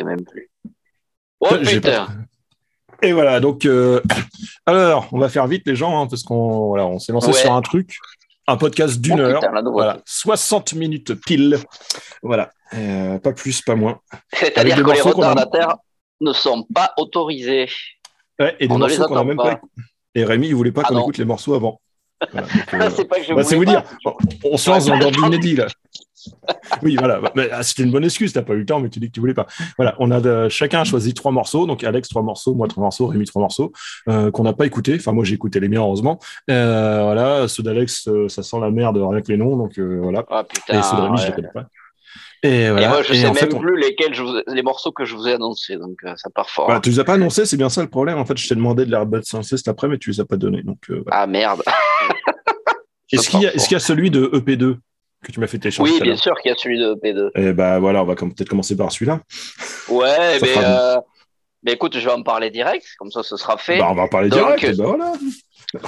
sais même plus. Oh. Et voilà, donc, euh, alors, on va faire vite les gens, hein, parce qu'on voilà, on s'est lancé sur un truc, un podcast d'une oh, heure, voilà, 60 minutes pile, voilà, euh, pas plus, pas moins. C'est-à-dire que les retardataires ne sont pas autorisés. Ouais, et des morceaux qu'on n'a même pas. Et Rémi, il voulait pas ah qu'on écoute les morceaux avant. Euh, c'est pas que je bah, C'est vous dire, on se lance dans, l'inédit là. oui, voilà. Ah, c'était une bonne excuse. T'as pas eu le temps, mais tu dis que tu voulais pas. Voilà, on a chacun a choisi trois morceaux. Donc Alex trois morceaux, moi trois morceaux, Rémi trois morceaux euh, qu'on n'a pas écouté. Enfin, moi j'ai écouté les miens heureusement. Euh, voilà, ceux d'Alex, euh, ça sent la merde avec les noms. Donc voilà. Oh, putain, Et ceux de Rémi, je les connais pas. Et, voilà. moi, je sais même plus lesquels les morceaux que je vous ai annoncés, donc ça part fort. Bah, tu les as pas annoncés, c'est bien ça le problème. En fait, je t'ai demandé de les rebattre cet après, mais tu les as pas donnés. Donc, Ah merde. Est-ce qu'il y, y, a celui de EP2 que tu m'as fait télécharger. Oui, bien sûr qu'il y a celui de P2. Et bah voilà, on va peut-être commencer par celui-là. Ouais, mais, euh, mais écoute, je vais en parler direct, comme ça ce sera fait. Bah, on va en parler direct, bah voilà.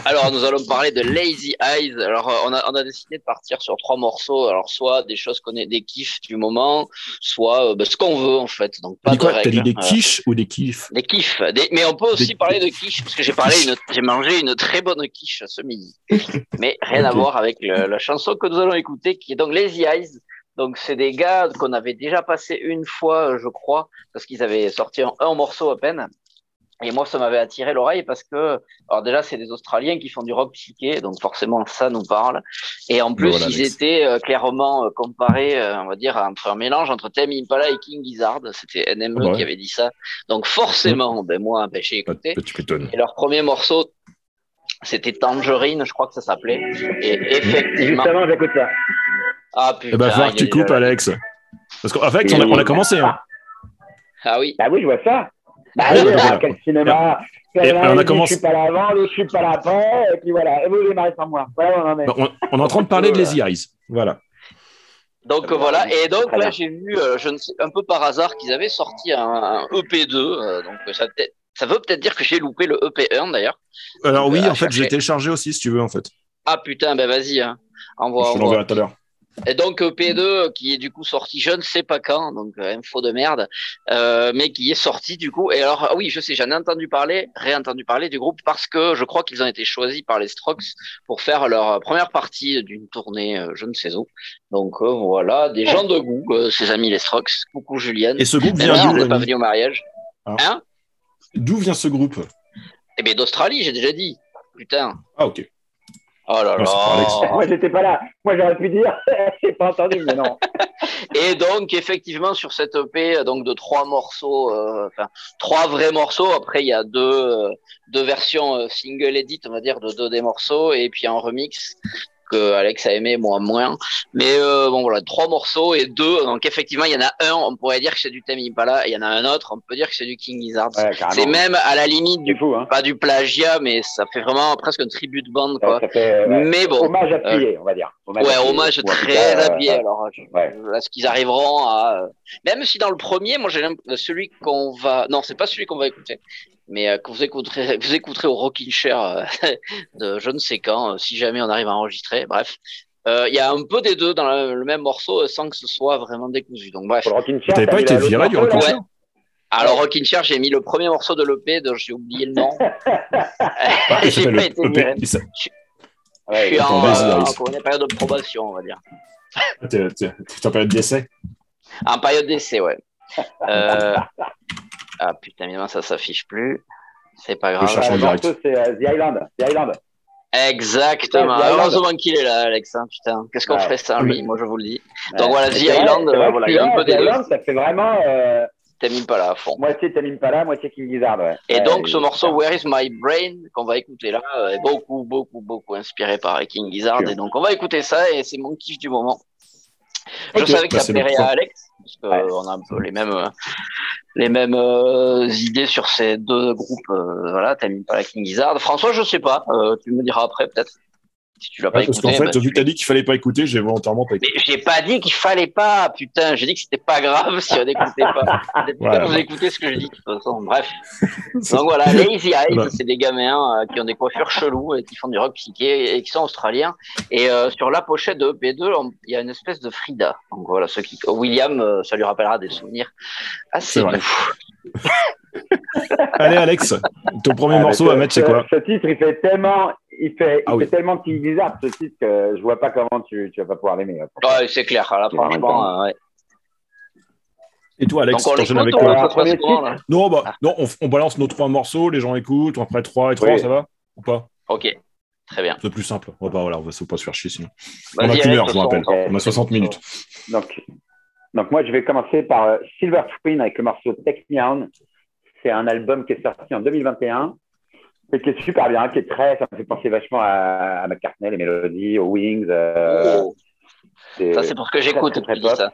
Alors, nous allons parler de Lazy Eyes. Alors, euh, on a, on a décidé de partir sur trois morceaux. Alors, soit des choses qu'on est des kiffs du moment, soit euh, bah, ce qu'on veut, en fait. Donc, pas quoi, T'as dit des quiches ou des kiffs Des kiffs. Mais on peut aussi parler de quiches, parce que j'ai parlé, j'ai mangé une très bonne quiche ce midi. Mais rien à voir avec la chanson que nous allons écouter, qui est donc Lazy Eyes. Donc, c'est des gars qu'on avait déjà passé une fois, je crois, parce qu'ils avaient sorti un morceau à peine. Et moi, ça m'avait attiré l'oreille parce que, alors déjà, c'est des Australiens qui font du rock psyché, donc forcément, ça nous parle. Et en plus, ils étaient euh, clairement euh, comparés, euh, on va dire, entre un mélange entre Tame Impala et King Gizzard. C'était NME qui avait dit ça. Donc forcément, ben moi, ben, j'ai écouté. Et leur premier morceau, c'était Tangerine, je crois que ça s'appelait. Et effectivement. Justement, j'écoute ça. Ah putain. Eh ben, faut que tu coupes, Alex. Parce qu'en fait, on a, on a commencé. Hein. Ah oui. Bah oui, je vois ça. Bah oui, quel cinéma. Et on a commencé. Je suis pas là avant, je suis pas là après, et puis voilà. Et vous démarrez sans moi. Voilà, on, en est. on, est en train de parler de Lazy Eyes. Voilà. Donc voilà, et donc là j'ai vu, euh, je ne sais, un peu par hasard qu'ils avaient sorti un, EP2, euh, donc ça, ça veut peut-être dire que j'ai loupé le EP1 d'ailleurs. Alors oui, euh, en fait, je l'ai téléchargé aussi si tu veux en fait. Ah putain, ben vas-y, hein. envoie. Je te l'enverrai tout à l'heure. Et donc euh, P2 qui est du coup sorti, je ne sais pas quand, donc euh, info de merde, euh, mais qui est sorti du coup. Et alors ah oui, je sais, j'en ai entendu parler, réentendu parler du groupe parce que je crois qu'ils ont été choisis par les Strokes pour faire leur première partie d'une tournée, je ne sais où. Donc voilà, des gens de goût, ses amis les Strokes. Coucou Julienne. Et ce groupe vient d'où pas venu au mariage. Ah. Hein? D'où vient ce groupe? Eh bien d'Australie, j'ai déjà dit. Putain. Ah ok. Oh là là. Moi, j'étais pas là. Moi, j'aurais pu dire, j'ai pas entendu, mais non. Et donc, effectivement, sur cette EP, donc de trois morceaux, euh, enfin trois vrais morceaux. Après, il y a deux, euh, deux versions euh, single edit, on va dire, de deux des morceaux, et puis un remix que Alex a aimé, moi moins. Mais euh, bon voilà, trois morceaux et deux. Donc effectivement, il y en a un, on pourrait dire que c'est du Tame Impala, il y en a un autre, on peut dire que c'est du King Gizzard. c'est même à la limite du fou, hein. pas du plagiat, mais ça fait vraiment presque un tribut de bande quoi. mais bon, hommage appuyé, on va dire. Hommage ouais, hommage très appuyé. Alors, est-ce qu'ils arriveront à même si dans le premier, moi j'ai celui qu'on va, non, c'est pas celui qu'on va écouter mais euh, que vous écouterez, vous écouterez au Rockin' Chair euh, de je ne sais quand, euh, si jamais on arrive à enregistrer. Bref, il y a un peu des deux dans le, même morceau sans que ce soit vraiment décousu. Donc bref. T'avais pas été viré du Rockin' Chair alors, Rockin' Chair, j'ai mis le premier morceau de l'EP, dont j'ai oublié le nom. Ah, j'ai pas été viré. Je, suis en, en, période de probation, on va dire. Tu es en période d'essai En période d'essai, ouais. Euh, ah putain, évidemment, ça s'affiche plus. C'est pas grave. C'est euh, The Island. The Island. Exactement. Heureusement qu'il est là, Alex. Hein, putain, qu'est-ce qu'on ferait sans lui? Moi, je vous le dis. Donc voilà, The Island, euh, voilà, il y a un peu des Island, ça fait vraiment. Euh... pas là à fond. Moitié pas là, moitié King Gizzard. Ouais. Et donc, ce morceau Where is my brain qu'on va écouter là est beaucoup, beaucoup, beaucoup inspiré par King Gizzard. Et donc, on va écouter ça et c'est mon kiff du moment. Je savais que ça plairait à Alex parce qu'on a un peu les mêmes, les mêmes euh, idées sur ces deux groupes. Euh, voilà, t'as mis pas la King Gizzard. François, je sais pas. Euh, tu me diras après peut-être. Si tu l'as pas écouté. Parce qu'en fait, bah, vu que tu as dit qu'il fallait pas écouter, j'ai volontairement pas écouté. Mais j'ai pas dit qu'il fallait pas, putain. J'ai dit que c'était pas grave si on n'écoutait pas. voilà. vous écoutez ce que je dis, de toute façon. Bref. Donc voilà, les Easy Eyes, c'est des gamins euh, qui ont des coiffures cheloues et qui font du rock psyché et qui sont australiens. Et euh, sur la pochette de EP2, il y a une espèce de Frida. Donc voilà, ceux qui. William, euh, ça lui rappellera des souvenirs assez doux. Allez, Alex, ton premier ah, morceau à mettre, c'est quoi? Ce titre, il fait tellement, il fait, il ah fait tellement petit bizarre ce titre que je vois pas comment tu, tu vas pas pouvoir l'aimer. Ouais, c'est clair. Là, franchement, ouais. Et toi, Alex, tu enchaînes avec quoi Non, bah, ah. non on, balance nos trois morceaux, les gens écoutent, après trois et trois, ça va Ou pas? Ok, très bien. C'est plus simple. On va pas, voilà, on va pas se faire chier sinon. On a qu'une heure, je vous rappelle. On a 60 minutes. Donc, donc moi, je vais commencer par euh, Silver Twin avec le morceau Take Me On. C'est un album qui est sorti en 2021 et qui est super bien, qui est très, ça me fait penser vachement à, à McCartney, les mélodies, aux Wings. Euh, oh. Ça, c'est pour ce que j'écoute. Très, très ça.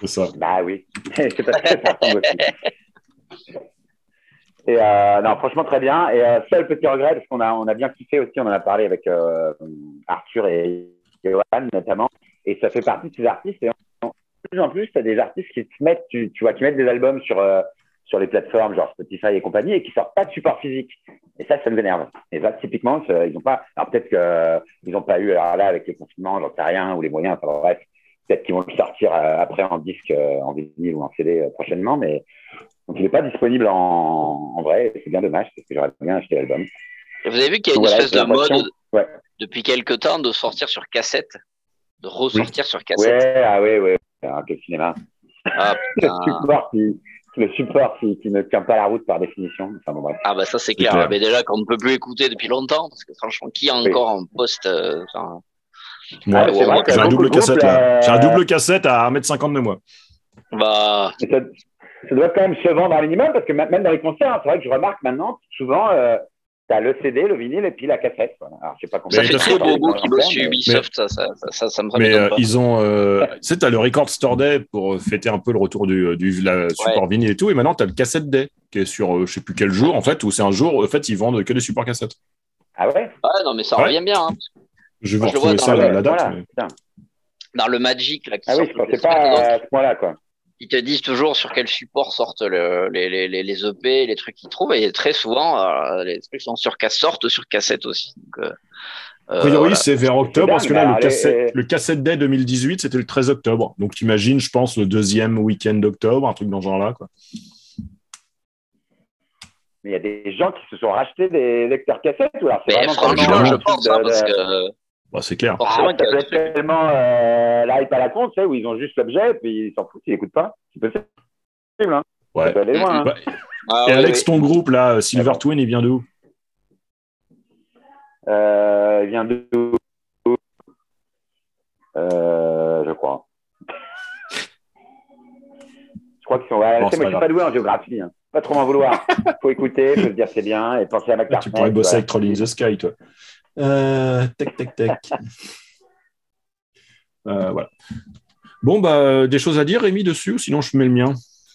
C'est ça. Bah oui. c'est parce que ça aussi. Et euh, non, franchement, très bien. Et euh, seul petit regret, parce qu'on a, on a bien kiffé aussi, on en a parlé avec euh, Arthur et Johan notamment. Et ça fait partie de ces artistes. Et en, plus en plus, tu as des artistes qui te mettent, tu, tu vois, qui mettent des albums sur, euh, sur les plateformes, genre Spotify et compagnie, et qui sortent pas de support physique. Et ça, ça me vénère. Et là, typiquement, ils n'ont pas. Alors peut-être qu'ils n'ont pas eu, alors là, avec les confinements, j'en sais rien, ou les moyens, enfin bref, peut-être qu'ils vont le sortir euh, après en disque, euh, en vinyle ou en CD euh, prochainement, mais donc il n'est pas disponible en, en vrai. C'est bien dommage parce que j'aurais bien acheté l'album. Vous avez vu qu'il y a une espèce de mode depuis quelques temps de sortir sur cassette, de ressortir sur cassette? Ouais, ah ouais, ouais. Ah, quel cinéma. Ah, qui, le support qui, qui, ne tient pas la route par définition. Enfin, bon, Ah bah ça c'est clair. Mais déjà qu'on ne peut plus écouter depuis longtemps, parce que franchement, qui a encore un poste moi, ah, j'ai un double cassette là. J'ai un double cassette à 1m50 de moi. Bah. Ça, ça, doit quand même se vendre un minimum parce que même dans les concerts, c'est vrai que je remarque maintenant, souvent, euh, tu as le CD, le vinyle et puis la cassette. Alors, je sais pas combien. Ça fait très beau qui bosse chez Ubisoft, ça, ça, ça, ça, me Mais euh, ils ont. Euh, tu sais, tu as le Record Store Day pour fêter un peu le retour du, du support vinyle et tout. Et maintenant, tu as le cassette Day qui est sur euh, je sais plus quel jour, en fait, où c'est un jour, en fait, ils vendent que des supports cassettes. Ah ouais? Ouais, non, mais ça revient bien. Hein, je vais retrouver ça, la, la, date. Dans le Magic, là, qui ah oui, je pas à ce point-là, quoi. Ils te disent toujours sur quel support sortent le, les, les, les, EP, les trucs qu'ils trouvent, et très souvent, euh, les trucs sont sur cassette, sortent sur cassette aussi. Donc, euh, a priori, c'est vers octobre, parce que là, le, cassette, le cassette Day 2018, c'était le 13 octobre. Donc, tu imagines, je pense, le deuxième week-end d'octobre, un truc dans ce genre-là. Quoi. Mais il y a des gens qui se sont rachetés des lecteurs cassettes ou alors c'est vraiment franchement, je pense, hein, parce que bah, c'est clair. Ah, ça peut être tellement euh, l'hype à la con, tu sais, où ils ont juste l'objet, puis ils s'en foutent, ils n'écoutent pas. C'est possible. Hein. Ouais. Ça peut aller loin. Hein. Bah, ah, et Alex, ton groupe, là, Silver Twin, il vient d'où euh, Il vient d'où euh, Je crois. je crois qu'ils sont. Ouais, bon, moi, je suis pas doué en géographie. Hein. Pas trop m'en vouloir. faut écouter, faut se dire c'est bien et penser à ma carte. Tu pourrais bosser avec Trolling the Sky, toi. Euh, tac, tac, tac. Euh, voilà. Bon, bah, des choses à dire, Rémi, dessus, ou sinon je mets le mien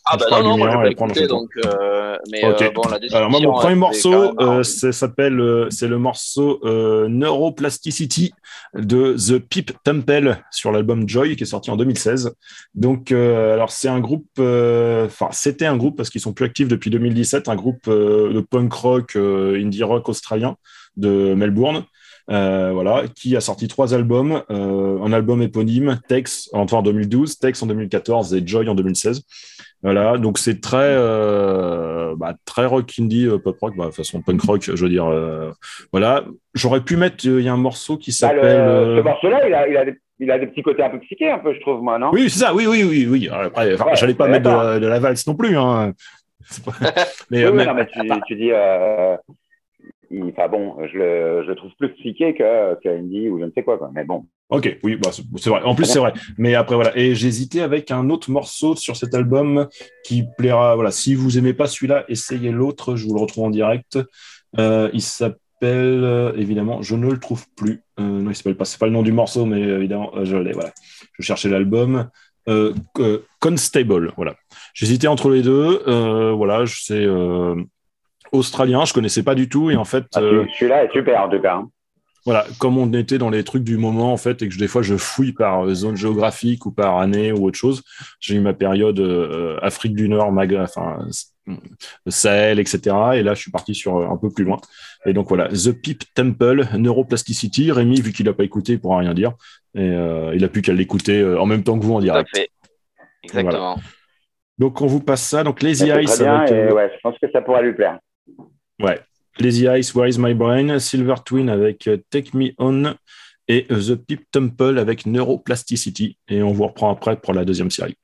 ah bah non, non, moi je vais écouter, donc, euh, mais euh, bon, la Alors moi, mon premier morceau, euh, s'appelle, euh, c'est le morceau Neuroplasticity de The Peep Temple sur l'album Joy qui est sorti en 2016. Donc, alors c'est un groupe, enfin c'était un groupe parce qu'ils sont plus actifs depuis 2017, un groupe de punk rock, indie rock australien de Melbourne. Euh, voilà, qui a sorti trois albums, euh, un album éponyme, Tex en 2012, Tex en 2014 et Joy en 2016. Voilà, donc c'est très, euh, bah, très rock indie, pop rock, bah, façon punk rock, je veux dire. voilà, j'aurais pu mettre, il y a un morceau qui bah, s'appelle. ce morceau-là, il a, il, a des, il a, des, petits côtés un peu psychés, un peu, je trouve, moi, non? Oui, c'est ça, oui, oui, oui, oui. Après, ouais, j'allais pas mettre de, de, la valse non plus. Hein. mais, oui, non, mais tu, tu dis enfin bon, je le, je trouve plus psyché que, que indie ou je ne sais quoi, quoi. Mais bon. Ok, oui, bah, c'est vrai. En plus, c'est vrai. Mais après, voilà. Et j'hésitais avec un autre morceau sur cet album qui plaira. Voilà, si vous aimez pas celui-là, essayez l'autre. Je vous le retrouve en direct. Euh, il s'appelle euh, évidemment, je ne le trouve plus. Euh, non, il s'appelle pas. C'est pas le nom du morceau, mais évidemment, je l'ai. Voilà. Je cherchais l'album. Constable, voilà. J'hésitais entre les deux. voilà, je sais australien, je connaissais pas du tout et en fait. Ah, euh, Celui-là est super en tout cas. Hein. voilà, comme on était dans les trucs du moment, en fait, et que des fois je fouille par euh, zone géographique ou par année ou autre chose, j'ai eu ma période euh, Afrique du Nord, Mag enfin, Sahel, etc. Et là, je suis parti sur un peu plus loin. Et donc voilà, The Pip Temple, Neuroplasticity. Rémi, vu qu'il n'a pas écouté, il pourra rien dire. Et il a plus qu'à l'écouter en même temps que vous en direct. Tout à fait. Exactement. Donc on vous passe ça. Donc Lazy Eyes. ouais, je pense que ça pourra lui plaire. Ouais, Lazy Eyes, Where is My Brain, Silver Twin avec euh, Take Me On et euh, The Pip Temple avec Neuroplasticity. Et on vous reprend après pour la deuxième série.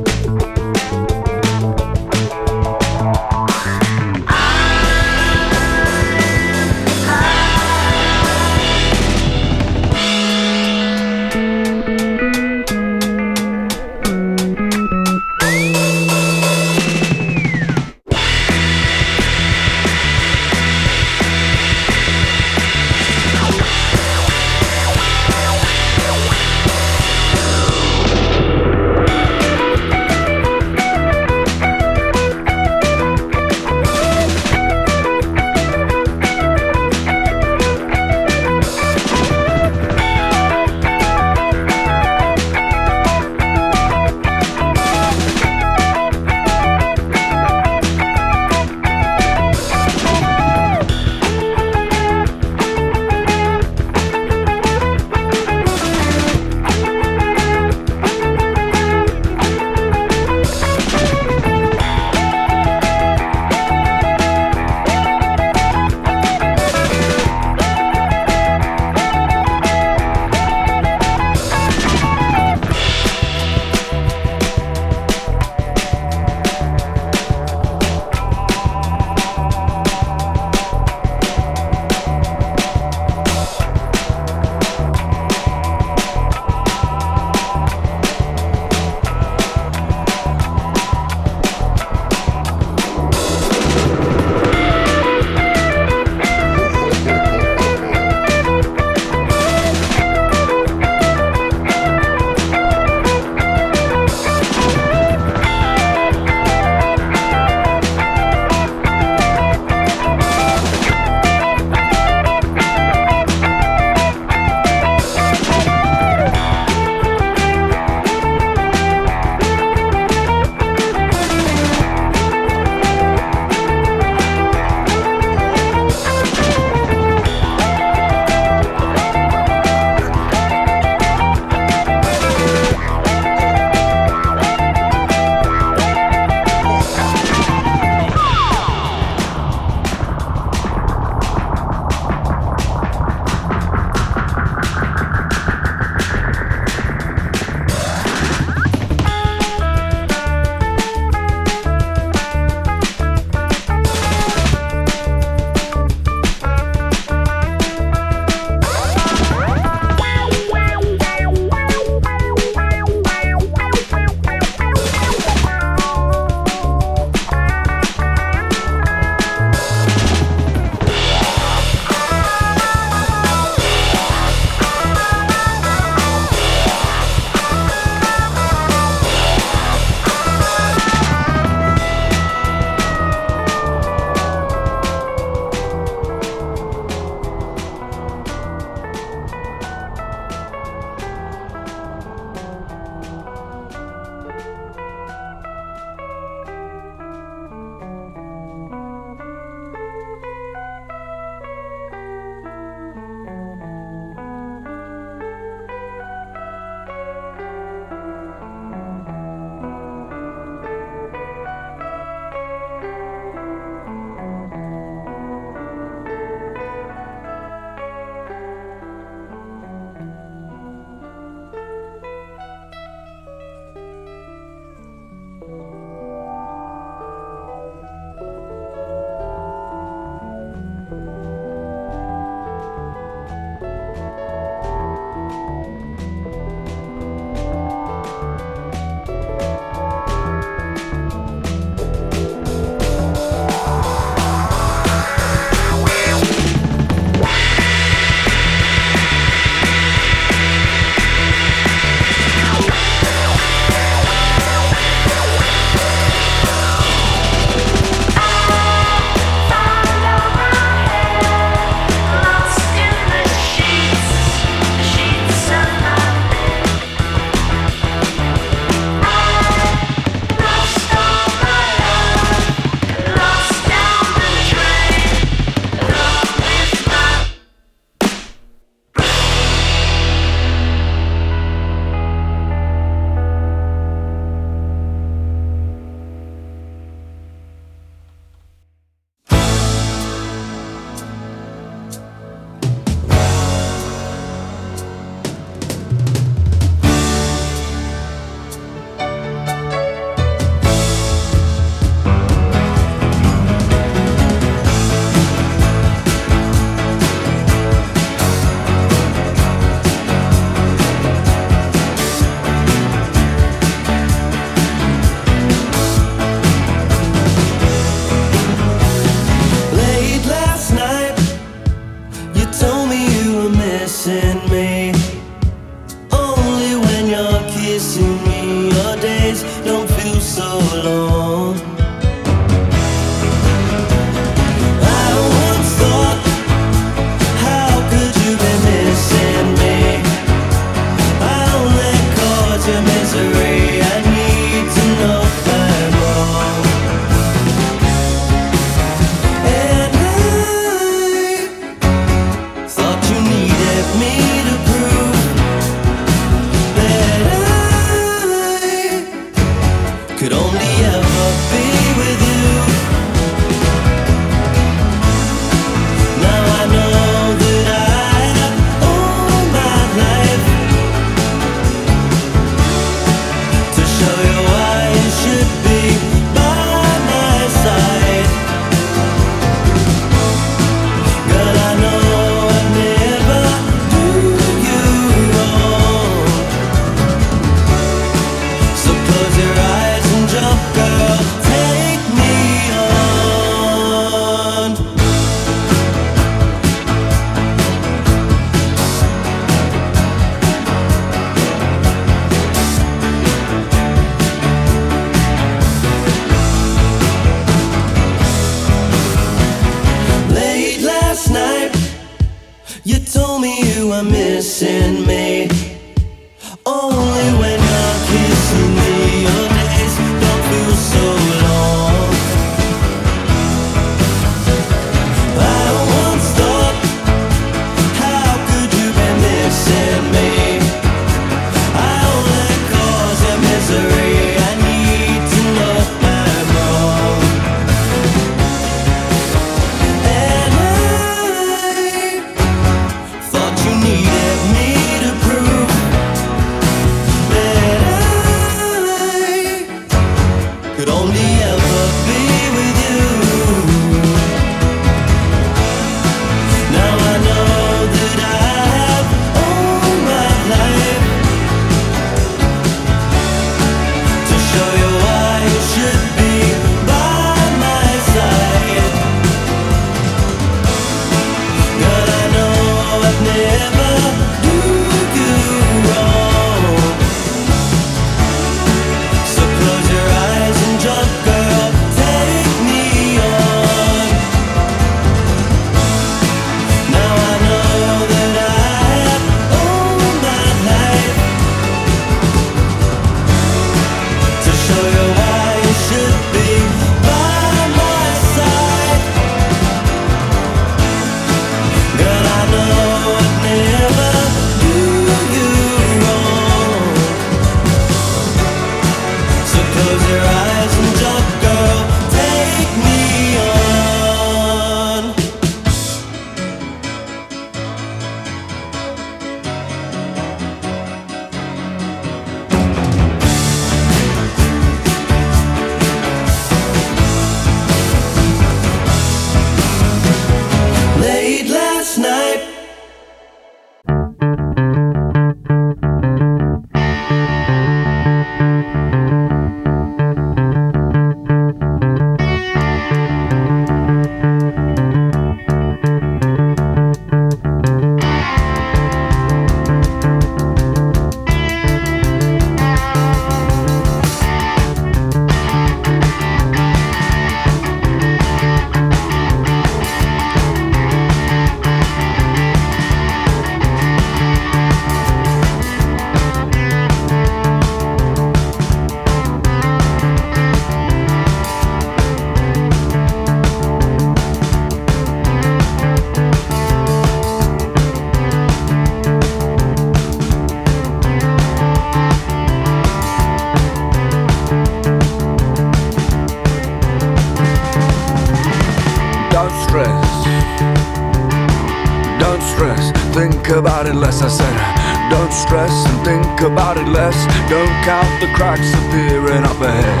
about it less. I said, don't stress and think about it less. Don't count the cracks appearing up ahead.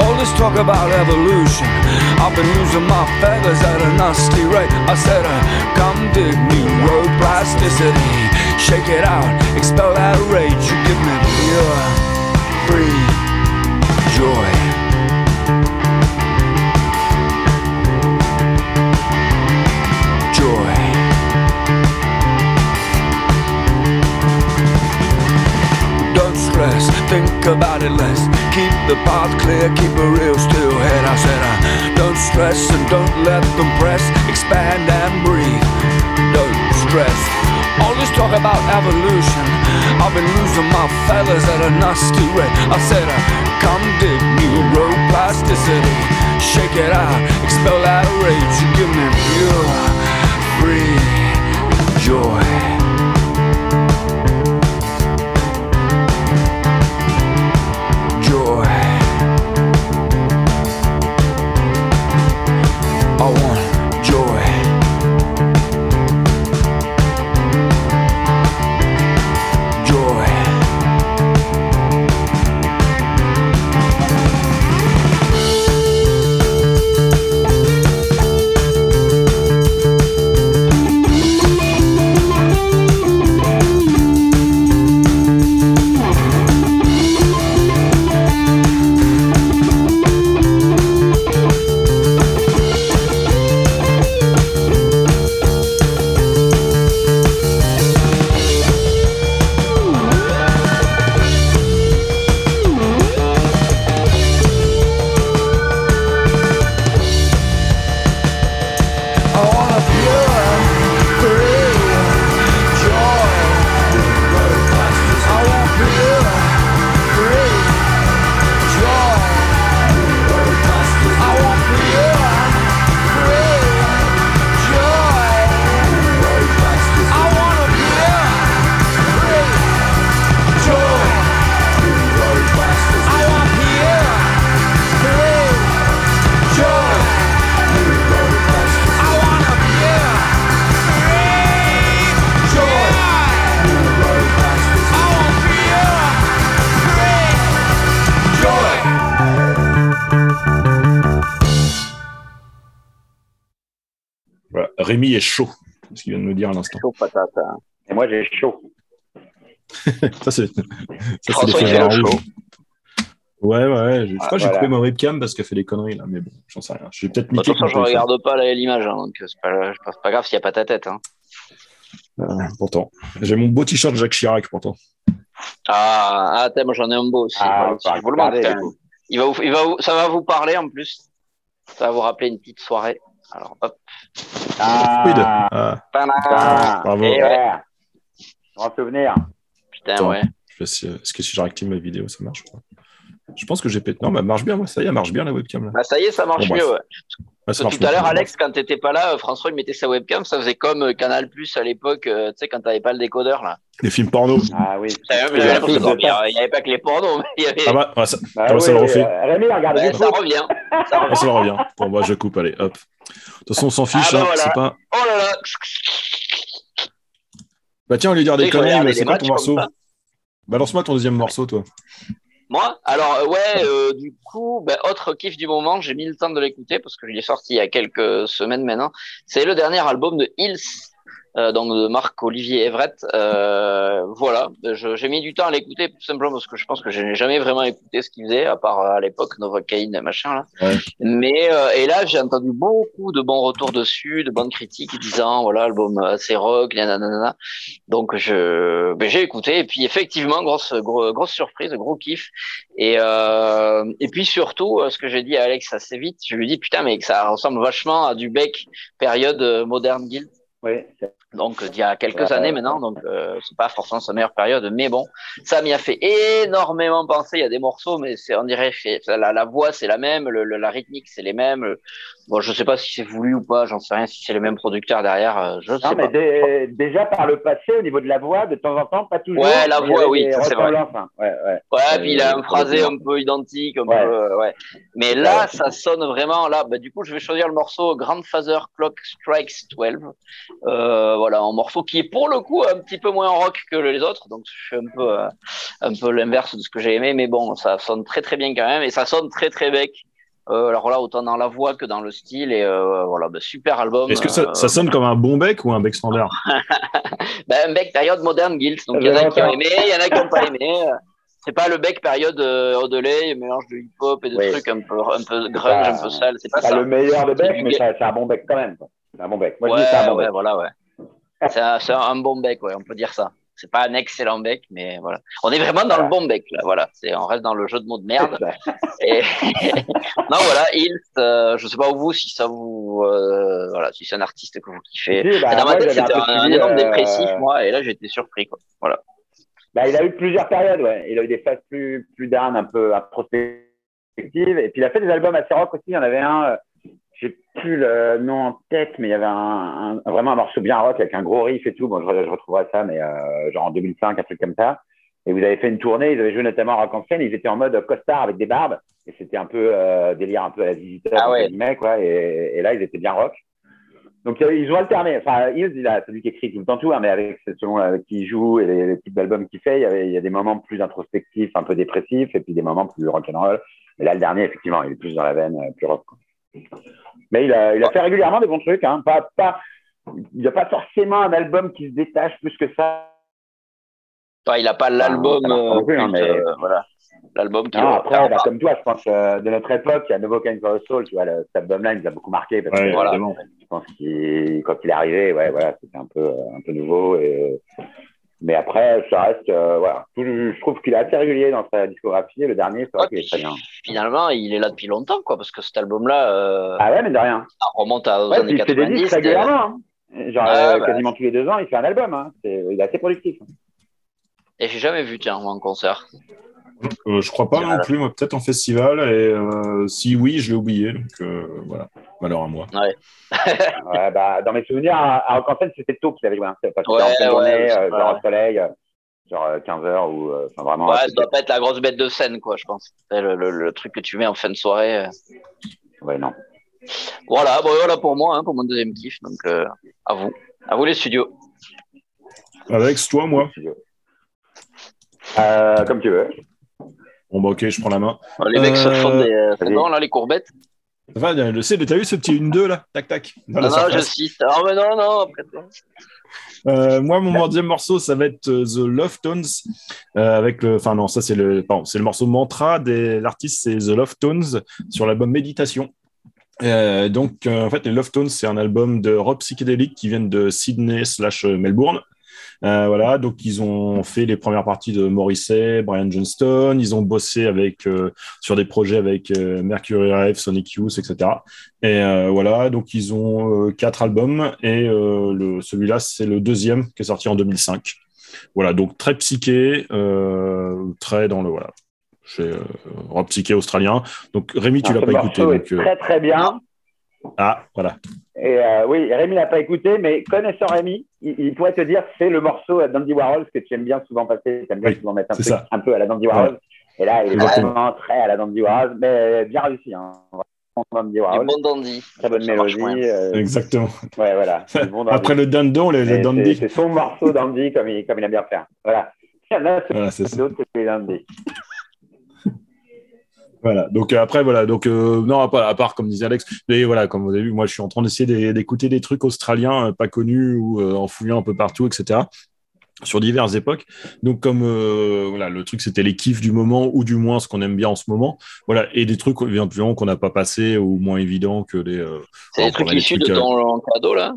All this talk about evolution, I've been losing my feathers at a nasty rate. I said, uh, come dig me, road plasticity. Shake it out, expel that rage. You give me pure, uh, free joy. About it less. Keep the path clear, keep a real still head. I said, uh, don't stress and don't let them press. Expand and breathe. Don't stress. All this talk about evolution. I've been losing my feathers at a nasty rate. I said, uh, come dig neuroplasticity. Shake it out, expel that rage. You give me pure, free joy. Rémi est chaud, ce qu'il vient de me dire à l'instant. Chaud patate. hein. Et moi, j'ai chaud. ça, c'est chaud. Ouais, ouais. Je je crois Ah, que j'ai voilà. coupé ma webcam parce qu'elle fait des conneries, là. Mais bon, j'en sais rien. Je vais peut-être niquer. façon, je regarde pas la- l'image, hein, donc c'est pas, pas grave s'il n'y a pas ta tête. Hein. pourtant. J'ai mon beau t-shirt Jacques Chirac, pourtant. Ah, ah attends, moi j'en ai un beau aussi. Ah, je vous le montre coup. Il va vous, il va vous- ça va vous parler en plus. Ça va vous rappeler une petite soirée. Alors, hop. Ah, Ah, ah, bravo. Et ouais, super. Grand souvenir. putain, Attends. ouais. Est-ce que si je réactive ma vidéo, ça marche pas? Je pense que j'ai pété. Non, bah, elle marche bien, moi. Ça y est, elle marche bien, la webcam, là. Bah, ça y est, ça marche Bon, mieux. Ouais. Ah, ça marche tout à mieux. l'heure, Alex, quand t'étais pas là, euh, François, il mettait sa webcam. Ça faisait comme euh, Canal Plus à l'époque, euh, tu sais, quand t'avais pas le décodeur, là. Les films porno. Ah oui. Il y a l'impression plus de qu'il y avait- pas que les pornos, mais il y avait. Ah bah, ouais, ça, Bah ah bah, ça le refait. euh, Rémi, regarde Ouais, du ça revient. Ça Ah, revient. ça le revient. Bon, moi, je coupe, allez, hop. De toute façon, on s'en fiche, Ah bah hein, voilà. pas. Oh là là Bah, tiens, lieu de dire des conneries, mais c'est quoi ton morceau. Balance-moi ton deuxième morceau, toi. Moi Alors, euh, ouais, euh, du coup, ben, autre kiff du moment, j'ai mis le temps de l'écouter parce que je l'ai sorti il y a quelques semaines maintenant. C'est le dernier album de Hills, euh, donc de Marc-Olivier Everett. Euh, voilà, Je- j'ai mis du temps à l'écouter tout simplement parce que je pense que je n'ai jamais vraiment écouté ce qu'il faisait, à part euh, à l'époque Novocaine, machin là. Ouais. Mais euh, et là, j'ai entendu beaucoup de bons retours dessus, de bonnes critiques disant voilà, album assez rock, nanana. Donc je, ben, j'ai écouté et puis effectivement grosse gros- grosse surprise, gros kiff. Et euh, et puis surtout, euh, ce que j'ai dit à Alex assez vite, je lui dis putain mais ça ressemble vachement à du Beck période euh, moderne guild. Oui, Donc d'il y a quelques années maintenant, donc euh, c'est pas forcément sa meilleure période, mais bon, ça m'y a fait énormément penser. Il y a des morceaux, mais c'est on dirait la, la voix c'est la même, le, le- la rythmique c'est les mêmes. Bon, je sais pas si c'est voulu ou pas, j'en sais rien. Si c'est les mêmes producteurs derrière, euh, je sais Non, mais pas. dé- déjà par le passé, au niveau de la voix, de temps en temps, pas toujours. Ouais, la il voix, oui, c'est vrai. ressemblances, hein. Ouais, ouais. Ouais, Euh, puis il a un phrasé un peu identique, un Ouais. peu, euh, ouais. Mais là, ça sonne vraiment, là, bah, du coup, je vais choisir le morceau Grandfather Clock Strikes 12. Euh, voilà, un morceau qui est pour le coup un petit peu moins rock que les autres, donc je fais un peu, euh, un peu l'inverse de ce que j'ai aimé, mais bon, ça sonne très très bien quand même, et ça sonne très très bec. Euh, alors là, autant dans la voix que dans le style, et euh, voilà, bah, super album. Est-ce que ça, euh, ça sonne comme un bon bec ou un bec standard? Ben, un bec période moderne guild. Donc, il y en a qui ont aimé, il y en a qui n'ont pas aimé. C'est pas le bec période euh, Odelay, mélange de hip-hop et de Oui. trucs un peu, un peu grunge, un peu sale. C'est pas Pas ça. le meilleur de C'est bec, du mais c'est un bon bec quand même. C'est un bon bec. Moi, je dis que c'est un bon ouais, bec. voilà, ouais. C'est un, un bon bec, ouais, on peut dire ça. C'est pas un excellent bec, mais voilà. On est vraiment dans le bon bec, là. Voilà. C'est, on reste dans le jeu de mots de merde. Et... non, voilà. Hills, euh, je sais pas vous si ça vous, euh, voilà, si c'est un artiste que vous kiffez. Si, bah, dans ma tête, c'était un un, un énorme euh, dépressif, moi, et là, j'étais surpris, quoi. Voilà. Bah, il a eu plusieurs périodes, ouais. Il a eu des phases plus, plus down, un peu introspectives. Et puis, il a fait des albums assez rock aussi. Il y en avait un, euh, j'ai plus le nom en tête, mais il y avait un, un- vraiment un morceau bien rock avec un gros riff et tout. Bon, je, je retrouverai ça, mais euh, genre en 2005, un truc comme ça. Et vous avez fait une tournée, ils avaient joué notamment Rock en scène, ils étaient en mode costard avec des barbes. Et c'était un peu euh, délire un peu à la visiteur, Ah ouais. guillemets, quoi. Et, et là, ils étaient bien rock. Donc, euh, ils ont alterné. Enfin, il a, c'est lui qui écrit tout le temps tout, hein, mais avec, selon avec qui il joue et les, les types d'albums qu'il fait, il y, avait, il y a des moments plus introspectifs, un peu dépressifs, et puis des moments plus rock'n'roll. Et là, le dernier, effectivement, il est plus dans la veine, plus rock. quoi. Mais il a, il a fait régulièrement des bons trucs. Hein. Pas, pas, il n'y a pas forcément un album qui se détache plus que ça. Enfin, il a pas l'album, pas euh, hein, mais- euh, voilà. L'album qui Non, après, bah, comme toi, je pense euh, de notre époque, il y a No Kind for a Soul, tu vois, le, cet album-là, il nous a beaucoup marqué parce Ouais, que Voilà. je pense qu'il, quand il est arrivé, ouais, voilà, c'était un peu, euh, un peu nouveau. Et, mais après, ça reste, euh, voilà. Je trouve qu'il est assez régulier dans sa discographie. Et le dernier, c'est vrai Ouais, qu'il est très bien. Finalement, il est là depuis longtemps, quoi, parce que cet album-là, euh, Ah ouais, mais de rien. ça remonte à- aux Ouais, années il fait des 90. disques euh, régulièrement. hein. Genre, euh, bah. quasiment tous les deux ans, il fait un album. Hein. Il est assez productif. Et j'ai jamais vu, tiens, en concert. Euh, je crois pas non plus, moi, peut-être en festival. Et euh, si oui, je l'ai oublié. Donc euh, voilà, malheur à moi. Ouais, bah, dans mes souvenirs, à, Rock en scène, c'était tôt qu'il avait joué. Hein. Parce que c'était Ouais, en journée, euh, genre au soleil, genre 15h ou euh, enfin, vraiment. Ouais, ça doit pas être la grosse bête de scène, quoi, je pense. C'est le, le- le truc que tu mets en fin de soirée. euh. Ouais, non. Voilà, bon, voilà pour moi, hein, pour mon deuxième kiff. Donc, euh, à vous. À vous, les studios. Alex, toi, moi? Euh, comme tu veux. Bon, bah, ok, je prends la main. Les mecs se font des. euh, vas-y. non, là, les courbettes. Enfin, le sais, t'as vu ce petit 1-2 là? Tac, tac. dans Non, non, je cite. Ah, mais non, non, après. Euh, moi, mon deuxième morceau, ça va être euh, The Love Tones. euh, avec le, enfin non, ça c'est le, pardon, c'est le morceau Mantra. Des, l'artiste c'est The Love Tones sur l'album Méditation. Euh, donc, euh, en fait, les Love Tones, c'est un album de rock psychédélique qui viennent de Sydney slash Melbourne. Euh, voilà, donc ils ont fait les premières parties de Morrissey, Brian Johnston. Ils ont bossé avec euh, sur des projets avec euh, Mercury Rev, Sonic Youth, etc. Et euh, voilà, donc ils ont euh, quatre albums et euh, le, celui-là c'est le deuxième qui est sorti en 2005. Voilà, donc très psyché, euh, très dans le voilà, chez euh, rock psyché australien. Donc Rémi, tu Alors, l'as pas écouté, donc très très bien. Ah voilà. Et euh, oui, Rémi l'a pas écouté, mais connaissant Rémi, il, il pourrait te dire c'est le morceau à Dandy Warhol que tu aimes bien souvent passer. Tu aimes bien Oui, souvent mettre un truc peu à la Dandy Warhol. Et là, il est Exactement. vraiment très à la Dandy Warhol, mais bien réussi. Hein. Dandy Warhol. bon dandy. Très bonne mélodie. euh, Exactement. ouais, voilà. Du bon dandy. Après le dindon, les, les Et c'est- dandy. C'est son morceau Dandy comme il, comme il aime bien faire. Voilà. Il y en a Voilà, c'est ça. d'autres que les Dandy. Voilà. Donc euh, après voilà. Donc euh, non, à part, à part, comme disait Alex, mais voilà, comme vous avez vu, moi je suis en train d'essayer d'é- d'écouter des trucs australiens euh, pas connus ou euh, en fouillant un peu partout, etc. Sur diverses époques. Donc comme voilà, le truc c'était les kiffs du moment ou du moins ce qu'on aime bien en ce moment. Voilà. Et des trucs éventuellement qu'on n'a pas passé ou moins évidents que les. C'est des trucs issus de ton cadeau, là?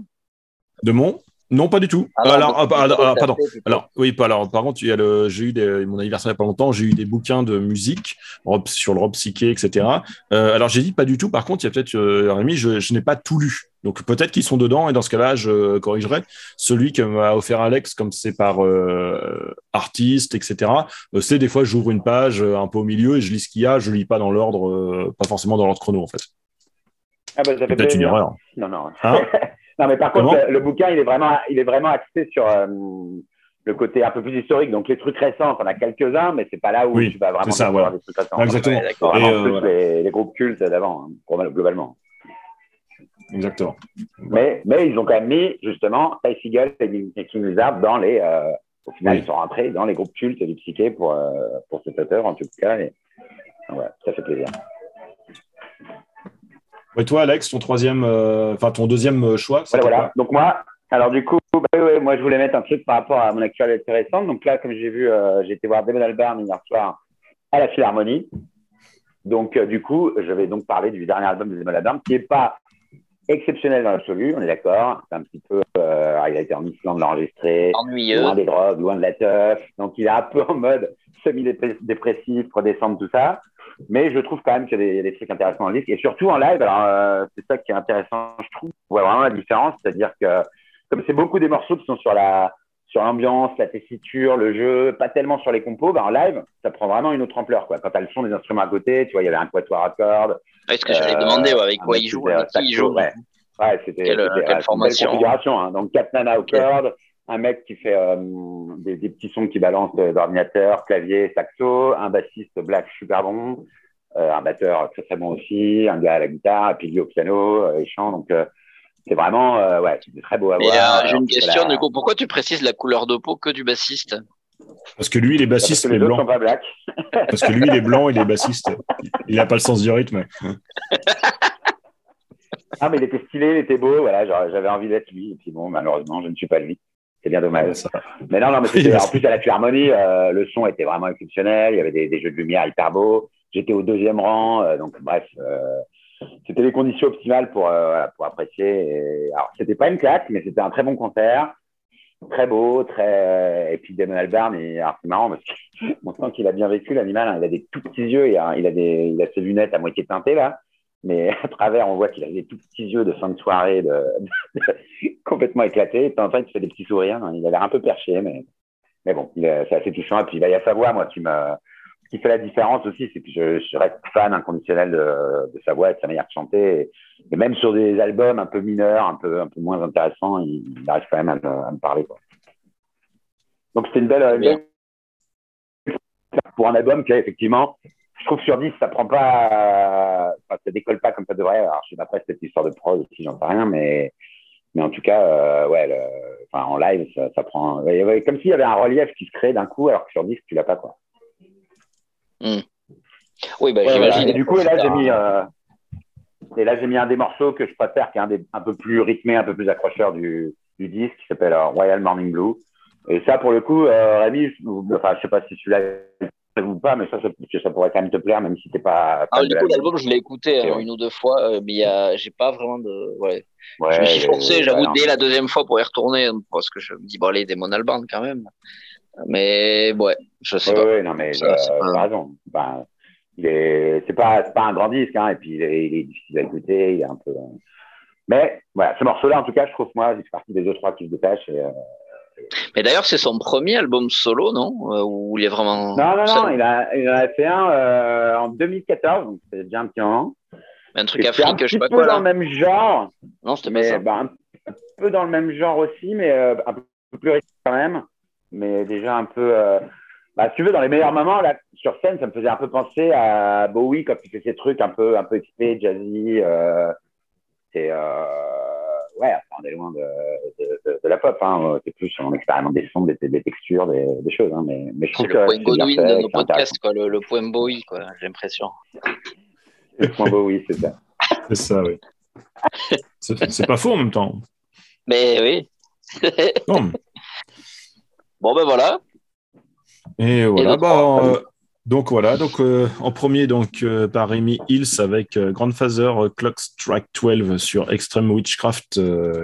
De mon? Non, pas du tout. Ah non, alors, ah, ah, pardon. Alors, oui, pas alors. Par contre, il y a le, j'ai eu des, mon anniversaire il n'y a pas longtemps, j'ai eu des bouquins de musique rock- sur le rock psyché, etc. Euh, alors, j'ai dit pas du tout. Par contre, il y a peut-être, euh, Rémi, je, je n'ai pas tout lu. Donc, peut-être qu'ils sont dedans et dans ce cas-là, je corrigerai. Celui que m'a offert Alex, comme c'est par euh, artiste, etc. euh, c'est des fois, j'ouvre une page euh, un peu au milieu et je lis ce qu'il y a. Je lis pas dans l'ordre, euh, pas forcément dans l'ordre chrono, en fait. Ah bah, ça fait Peut-être une erreur. Non, non. Hein? non, mais par Comment contre, le, le bouquin, il est vraiment, il est vraiment axé sur euh, le côté un peu plus historique. Donc, les trucs récents, on a quelques-uns, mais c'est pas là où Oui, tu vas vraiment ça, voilà. des trucs récents. Exactement. Et, euh, plus voilà. les, les groupes cultes d'avant, hein, globalement. Exactement. Mais, mais ils ont quand même mis, justement, Ty Seagull et et King Lizard dans les. euh, au final, Oui. ils sont rentrés dans les groupes cultes du psyché pour, euh, pour cet auteur, en tout cas. Et, voilà, ça fait plaisir. Et toi, Alex, ton troisième, euh, enfin ton deuxième euh, choix, Voilà, voilà. Donc, moi, alors du coup, bah, ouais, moi, je voulais mettre un truc par rapport à mon actualité récente. Donc là, comme j'ai vu, euh, j'ai été voir Damon Albarn hier soir à la Philharmonie. Donc, euh, du coup, je vais donc parler du dernier album de Damon Albarn, qui n'est pas exceptionnel dans l'absolu, on est d'accord. C'est un petit peu, euh, il a été en Islande l'enregistrer, Ennuyeux. loin des drogues, loin de la teuf. Donc il est un peu en mode semi-dépressif, redescendre tout ça. Mais je trouve quand même qu'il y a des, il y a des trucs intéressants dans le disque. Et surtout en live, alors euh, c'est ça qui est intéressant, je trouve. On voit vraiment la différence, c'est-à-dire que comme c'est beaucoup des morceaux qui sont sur la sur l'ambiance, la tessiture, le jeu, pas tellement sur les compos, bah en live, ça prend vraiment une autre ampleur. Quoi. Quand tu as le son des instruments à côté, tu vois, il y avait un quatuor à cordes, Ouais, ce que j'allais Euh, demander, ouais, avec quoi il joue, avec qui il joue. ouais. Ouais, c'était Quelle- c'est une belle formation. configuration. hein. Donc, quatre nanas aux cordes, un mec qui fait euh, des, des petits sons qui balancent euh, d'ordinateur, clavier, saxo, un bassiste black super bon, euh, un batteur très très bon aussi, un gars à la guitare, puis lui au piano, euh, et chant. Donc, euh, c'est vraiment, euh, ouais, c'est très beau à voir. euh, j'ai une question, la- du coup, pourquoi tu précises la couleur de peau que du bassiste? Parce que lui, il est bassiste, les autres blanc. sont pas black. Parce que lui, il est blanc, il est bassiste. Il n'a pas le sens du rythme. Ah, mais il était stylé, il était beau, voilà, j'avais envie d'être lui, et puis bon, malheureusement, je ne suis pas lui. C'est bien dommage. Ça. Mais non, non, mais Oui, en plus, à la Philharmonie, euh, le son était vraiment exceptionnel. Il y avait des, des jeux de lumière hyper beaux. J'étais au deuxième rang. euh, donc, bref, euh, c'était les conditions optimales pour, euh, voilà, pour apprécier. Et, alors, c'était pas une claque, mais c'était un très bon concert. Très beau, très. Et puis, Damon Albarn, et, alors, c'est marrant parce qu'on sent qu'il a bien vécu, l'animal. hein. Il a des tout petits yeux. Il a, il a, des, il a ses lunettes à moitié teintées, là. Mais à travers, on voit qu'il a des tout petits yeux de fin de soirée, de, complètement éclatés. Et de temps en temps, il te fait des petits sourires. hein. Il a l'air un peu perché, mais, mais bon, c'est assez touchant. Et puis, il y a sa voix, moi, qui me, ce qui fait la différence aussi, c'est que je, je reste fan inconditionnel de, de sa voix et de sa manière de chanter. Et, et même sur des albums un peu mineurs, un peu, un peu moins intéressants, il, il arrive quand même à me, à me parler. Quoi. Donc, c'était une belle, une belle- pour un album qui, effectivement, je trouve que sur 10, ça prend pas, ça décolle pas comme ça devrait. Alors, je sais pas après, c'est cette histoire de prod aussi, j'en sais rien, mais, mais en tout cas, euh, ouais, le- enfin, en live, ça, ça prend, ouais, comme s'il y avait un relief qui se crée d'un coup, alors que sur 10, tu l'as pas, quoi. Oui, bah, Ouais, j'imagine. Du coup, là, j'ai mis, euh, et là, j'ai mis un des morceaux que je préfère, qui est un des un peu plus rythmé, un peu plus accrocheur du, du disque, qui s'appelle euh, Royal Morning Blue. Et ça, pour le coup, euh, Rémi, je- enfin, je sais pas si celui-là ou pas, mais ça, ça, ça pourrait quand même te plaire, même si t'es pas. Ah, fan du coup, la l'album, je l'ai écouté hein, ouais. une ou deux fois, euh, mais y a... j'ai pas vraiment de. Ouais. Ouais, je me suis forcé, j'avoue, dès la deuxième fois pour y retourner, parce que je me dis, bon, allez, des Albarn quand même. Mais ouais, je sais Ouais, pas. ouais, non, mais Ça, euh, pas- raison. Est, c'est pas, c'est pas un grand disque, hein, et puis il est, il est difficile à écouter, il est un peu. euh, Mais voilà, ce morceau-là, en tout cas, je trouve moi, il fait partie des deux trois qui se détachent. Et, euh, Mais d'ailleurs, c'est son premier album solo, non? Euh, Où il est vraiment. Non, non, non, il, a, il en a fait un euh, en 2014, donc c'est déjà un petit moment. Un truc un Afrique, je sais pas peu quoi dans là. le même genre, Non, c'était pas ça. bah, un, un peu dans le même genre aussi, mais euh, un peu plus riche quand même. Mais déjà un peu. euh, bah, si tu veux, dans les meilleurs moments, là, sur scène, ça me faisait un peu penser à Bowie quand il fait ces trucs un peu, un peu XP, jazzy. C'est. Euh, ouais, on est loin de, de, de, de la pop. Hein. C'est plus, on expérimente des sons, des, des textures, des, des choses. Hein. Mais, mais je trouve le que point c'est bien Godwin fait, de nos podcasts, quoi, le, le point Bowie, quoi, j'ai l'impression. Le point Bowie, c'est ça. C'est ça, oui. C'est pas faux en même temps. Mais oui. Non, bon, ben voilà. Et voilà, notre bah, trois, euh, donc voilà, donc euh, en premier donc euh, par Rémi Hills avec euh, Grandfather euh, Clock Strike 12 sur Extreme Witchcraft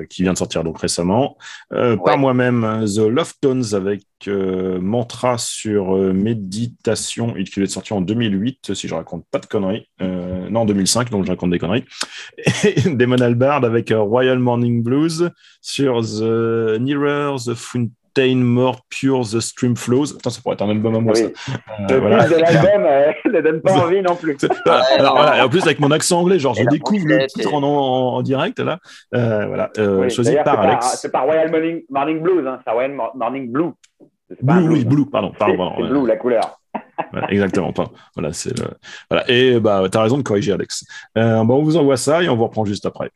qui vient de sortir donc récemment. Par moi-même The Love Tones avec Mantra sur méditation, il qui est sorti en 2008 si je raconte pas de conneries. Non, en 2005 donc je raconte des conneries. Et Damon Albarn avec Royal Morning Blues sur The Nearer the Fountain More Pure the Stream Flows. Attends, ça pourrait être un album à moi, Oui. ça. Euh, Le voilà. de l'album euh, ne donne pas envie non plus. Alors, voilà. Et en plus, avec mon accent anglais, genre, Et je découvre le titre en, en, en direct, là. Euh, voilà. Euh, Oui, choisi par Alex. C'est pas Royal Morning, Morning Blues, hein, c'est Royal Mo- Morning Blue. Blue, oui, hein. Blue, pardon. pardon, C'est pardon, c'est ouais. Blue, la couleur. Voilà, exactement. Voilà, c'est le... voilà. Et bah, t'as raison de corriger, Alex. Euh, bon, on vous envoie ça et on vous reprend juste après.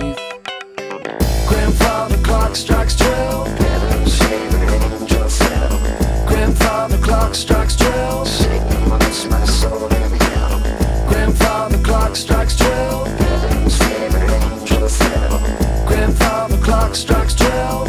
teeth. Grandfather clock strikes twelve. Grandfather clock strikes twelve. Grandfather clock strikes twelve. Grandfather clock strikes twelve.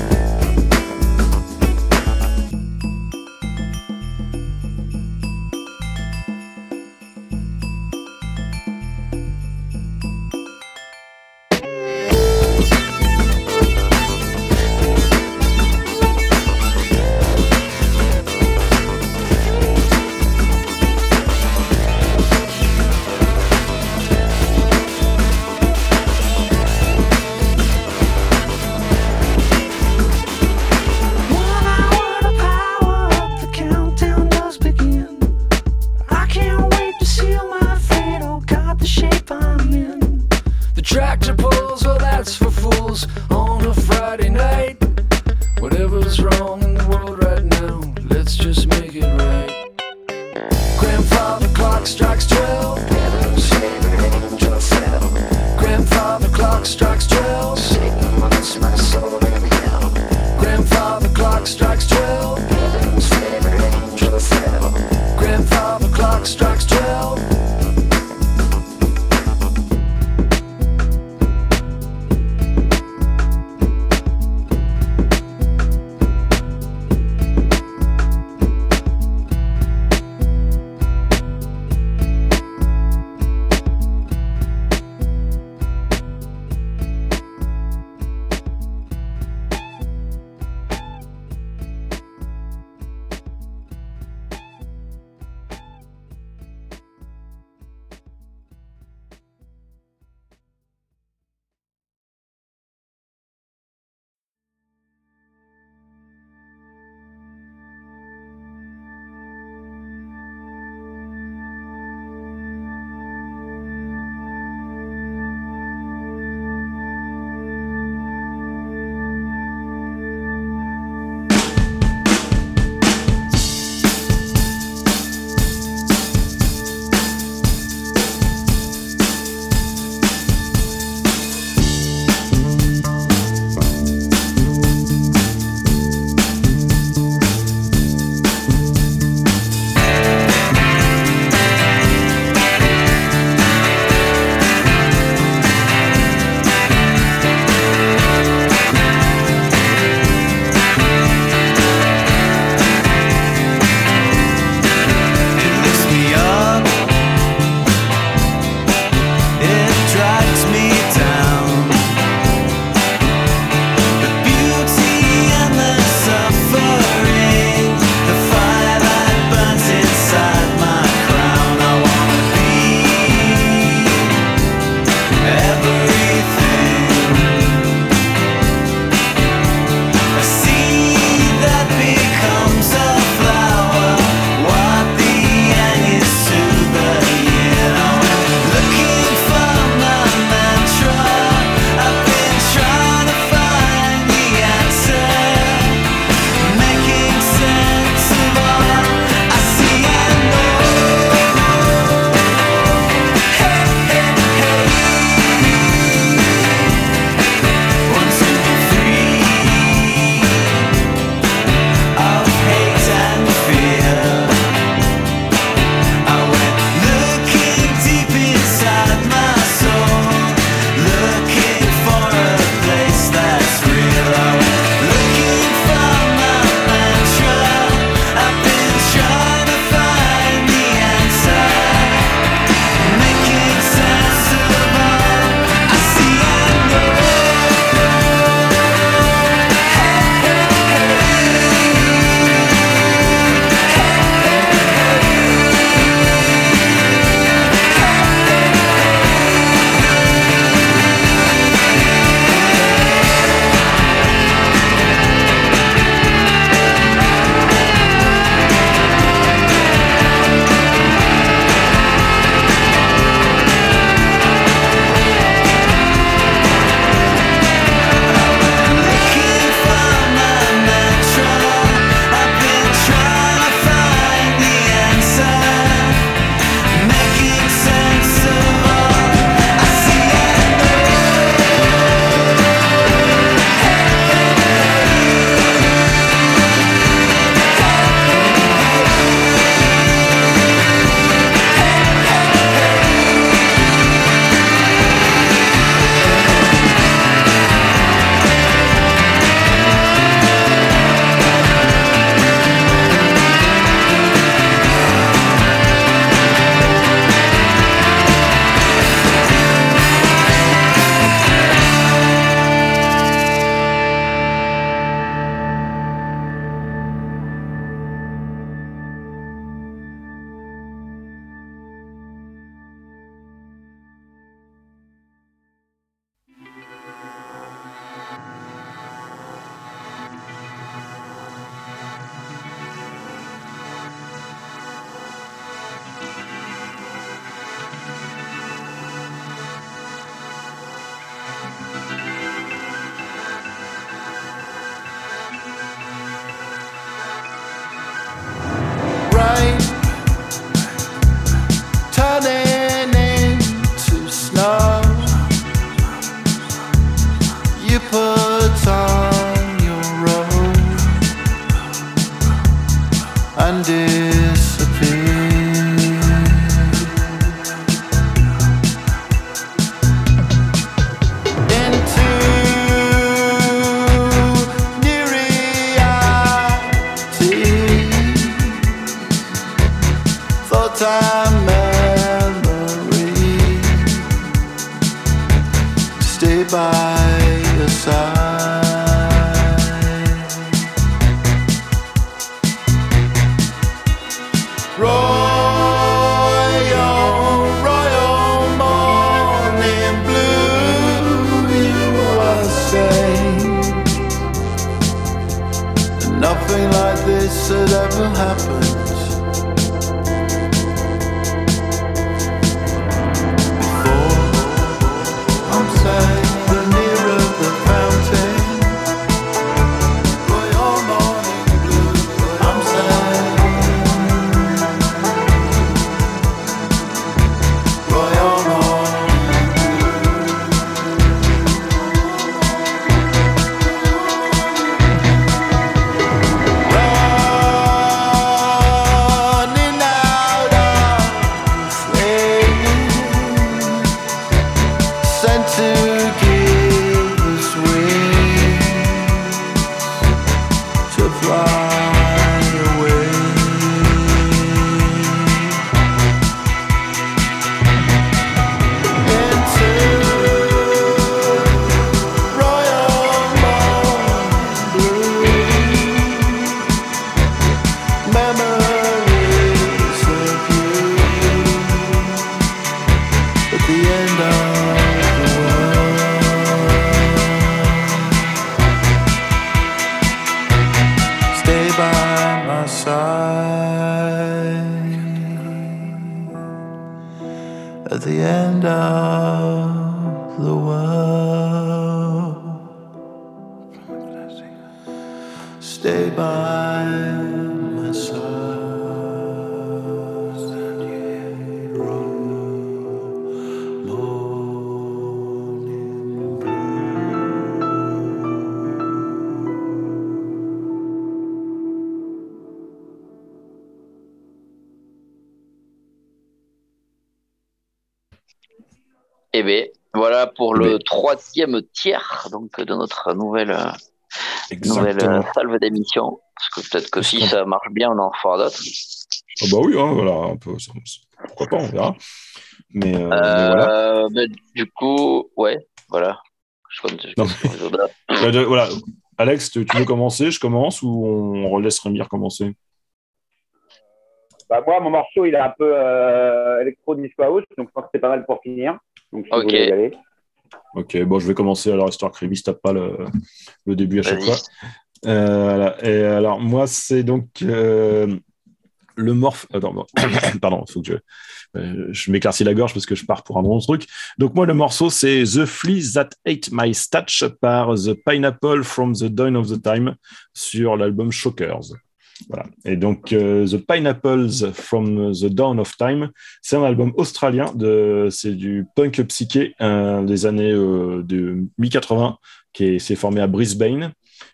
Donc, de notre nouvelle, euh, nouvelle euh, salve d'émission. Parce que peut-être que si ça marche bien, on en fera d'autres. Ah bah oui, hein, voilà, un peu, ça- pourquoi pas, on verra. Mais, euh, mais voilà. Euh, ben, du coup, ouais, voilà. Je. Bah, de- voilà. Alex, tu tu veux commencer Je commence ou on laisse Rémi recommencer Bah, moi, mon morceau, il est un peu euh, électro disco house, donc je pense que c'est pas mal pour finir. Donc, si Ok. vous voulez y aller. Ok, bon, je vais commencer alors, histoire que Rémi tape pas le, le début à chaque fois. Euh, voilà. Et alors, moi, c'est donc euh, le morph. Attends, bon. pardon, faut que je, euh, je m'éclaircis la gorge parce que je pars pour un bon truc. Donc, moi, le morceau, c'est The Flea That Ate My Statch par The Pineapple from the Dawn of the Time sur l'album Shockers. Voilà. Et donc, euh, The Pineapples from the Dawn of Time, c'est un album australien, de, c'est du punk psyché euh, des années euh, de mi-80, qui est- s'est formé à Brisbane